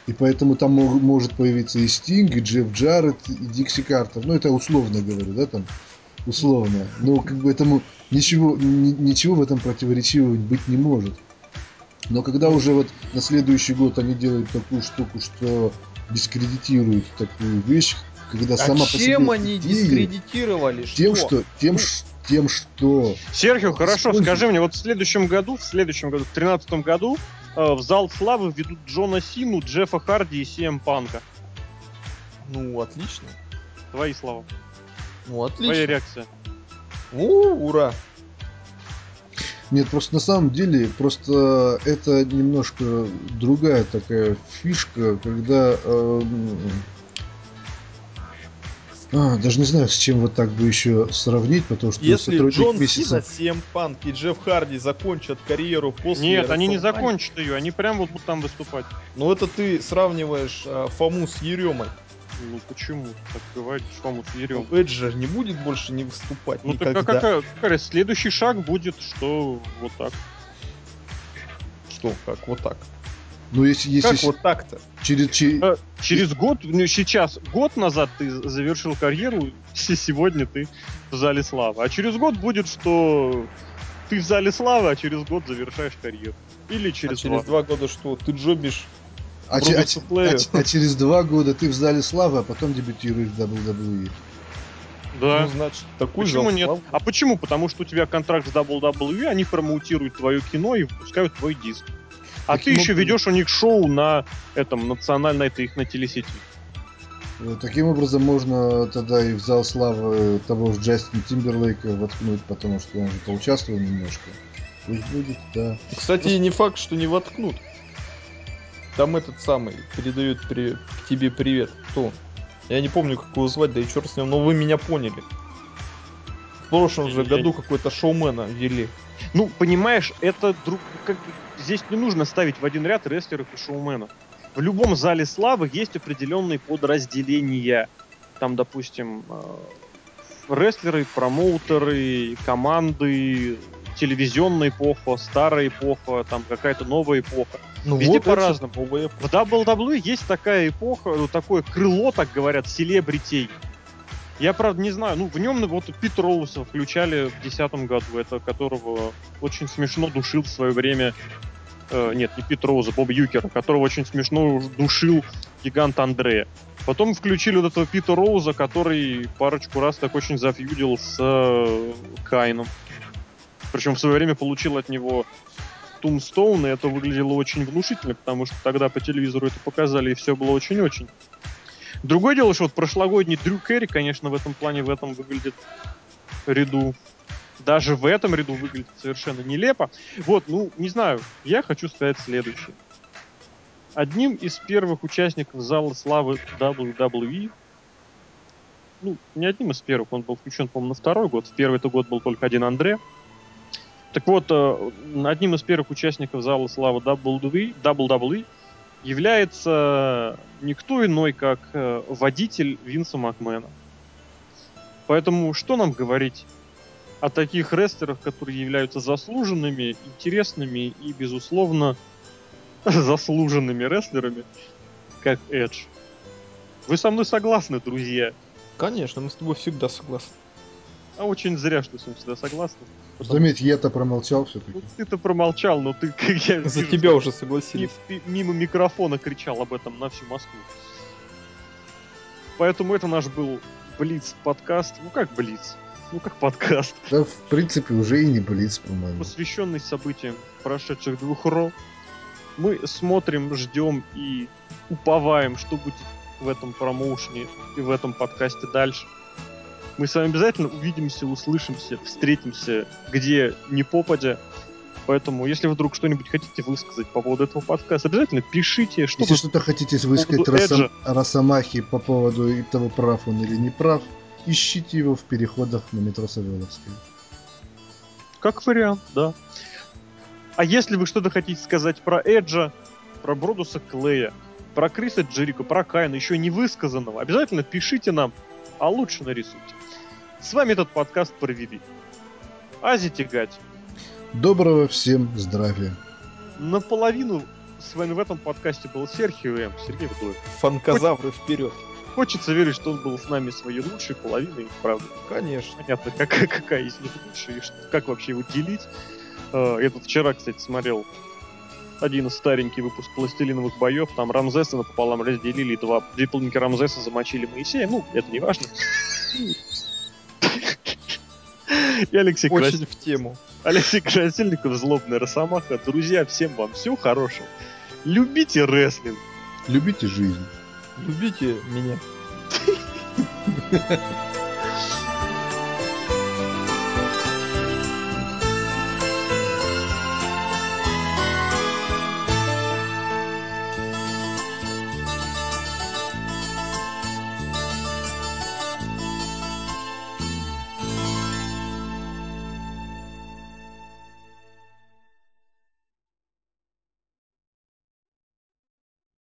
И поэтому там мог- может появиться и Стинг, и Джефф Джарретт, и Дикси Картер. Ну, это условно говорю, да, там, условно. Но как бы этому ничего, ни- ничего в этом противоречивого быть не может. Но когда уже вот на следующий год они делают такую штуку, что дискредитируют такую вещь, когда А сама по чем себе они идея- дискредитировали? Тем, что, тем, Ну, ш- тем, что Серхио, хорошо, Используй. скажи мне, вот в следующем году, в следующем году, в тринадцатом году, э, в зал славы введут Джона Сину, Джеффа Харди и Сиэм Панка. Ну, отлично. Твои слова, Ну, твоя отлично. реакция. У, ура. Нет, просто на самом деле, просто это немножко другая такая фишка, когда... эм, а, даже не знаю, с чем вот так бы еще сравнить, потому что Если сотрудник Джон месяца... Сина, Панк и Джефф Харди закончат карьеру после... Нет, они не закончат ее, они прям вот будут там выступать. Ну это ты сравниваешь а, Фому с Еремой. Ну почему так говоришь, Фому с Ерем? Ну, Эдж же не будет больше не выступать Ну так никогда. а какая, какая- следующий шаг будет, что вот так. Что, как вот так? Ну, если, если Как вот так-то? через... че- Э, Через год, ну сейчас, год назад ты завершил карьеру, (laughs) сегодня ты в зале славы. А через год будет, что ты в зале славы, а через год завершаешь карьеру. Или А через, через два. два года что? Ты джобишь а, че- а а а через два года ты в зале славы, а потом дебютируешь в WWE. Да. Ну, значит, такой Почему нет? славы. А почему? Потому что у тебя контракт с WWE, они промоутируют твое кино и выпускают твой диск. А Так, ты ну, еще ведешь у них шоу на этом национальной, это их на телесети. Вот Таким образом, можно тогда и в зал славы того же Джастина Тимберлейка воткнуть, потому что он же поучаствовал немножко. Пусть будет, да. Кстати, не факт, что не воткнут. Там этот самый передает при... тебе привет. Кто? Я не помню, как его звать, да и черт с ним, но вы меня поняли. В прошлом же году какой-то шоумена ввели. Ну, понимаешь, это друг... Как... Здесь не нужно ставить в один ряд рестлеров и шоуменов. В любом зале славы есть определенные подразделения. Там, допустим, э, рестлеры, промоутеры, команды, телевизионная эпоха, старая эпоха, там какая-то новая эпоха. Ну Везде вот по-разному. В WWE есть такая эпоха, ну, такое крыло, так говорят, селебритей. Я, правда, не знаю, ну, в нем вот Пит Роуса включали в 2010 году, это которого очень смешно душил в свое время, э, нет, не Пит Роуза, Боб Юкера, которого очень смешно душил гигант Андрея. Потом включили вот этого Пита Роуза, который парочку раз так очень зафьюдил с э, Кайном. Причем в свое время получил от него Тумстоун, и это выглядело очень внушительно, потому что тогда по телевизору это показали, и все было очень-очень. Другое дело, что вот прошлогодний Дрю Керри, конечно, в этом плане, в этом выглядит ряду. Даже в этом ряду выглядит совершенно нелепо. Вот, ну, не знаю, я хочу сказать следующее. Одним из первых участников зала славы WWE, ну, не одним из первых, он был включен, по-моему, на второй год. В первый это год был только один Андре. Так вот, э, одним из первых участников зала славы WWE, является никто иной, как э, водитель Винса Макмена. Поэтому что нам говорить о таких рестлерах, которые являются заслуженными, интересными и, безусловно, (laughs) заслуженными рестлерами, как Эдж? Вы со мной согласны, друзья? Конечно, мы с тобой всегда согласны. А очень зря, что с ним всегда согласны. Потому Заметь, я-то промолчал все-таки. Ну, ты-то промолчал, но ты, (laughs) как я За вижу, тебя уже согласились. ми- ми- мимо микрофона кричал об этом на всю Москву. Поэтому это наш был Блиц подкаст. Ну как Блиц? Ну как подкаст, Да, в принципе, уже и не блиц, по-моему. посвященный событиям прошедших двух ро. Мы смотрим, ждем и уповаем, что будет в этом промоушене и в этом подкасте дальше. Мы с вами обязательно увидимся, услышимся, встретимся где ни попадя. Поэтому, если вдруг что-нибудь хотите высказать по поводу этого подкаста, обязательно пишите, что Если вы что-то хотите высказать поводу Росом- по поводу того, прав он или не прав, ищите его в переходах на метро Савеловская. Как вариант, да. А если вы что-то хотите сказать про Эджа, про Бродуса Клея, про Криса Джерико, про Кайна, еще не высказанного, обязательно пишите нам, а лучше нарисуйте. С вами этот подкаст провели. Ази Тягать. Доброго всем здравия. Наполовину с вами в этом подкасте был Серхио М. Сергей Вдовин. Фанказавры вперед. Хочется верить, что он был с нами своей лучшей половиной, правда. Конечно. Понятно, какая, какая из них лучше и что- как вообще его делить. Э, Я тут вчера, кстати, смотрел один старенький выпуск пластилиновых боев, там Рамзеса напополам разделили, два, две полники Рамзеса замочили Моисея, ну, это не важно. И Алексей Очень в тему. Алексей Красильников, злобная росомаха. Друзья, всем вам всего хорошего. Любите рестлинг. Любите жизнь. Любите меня.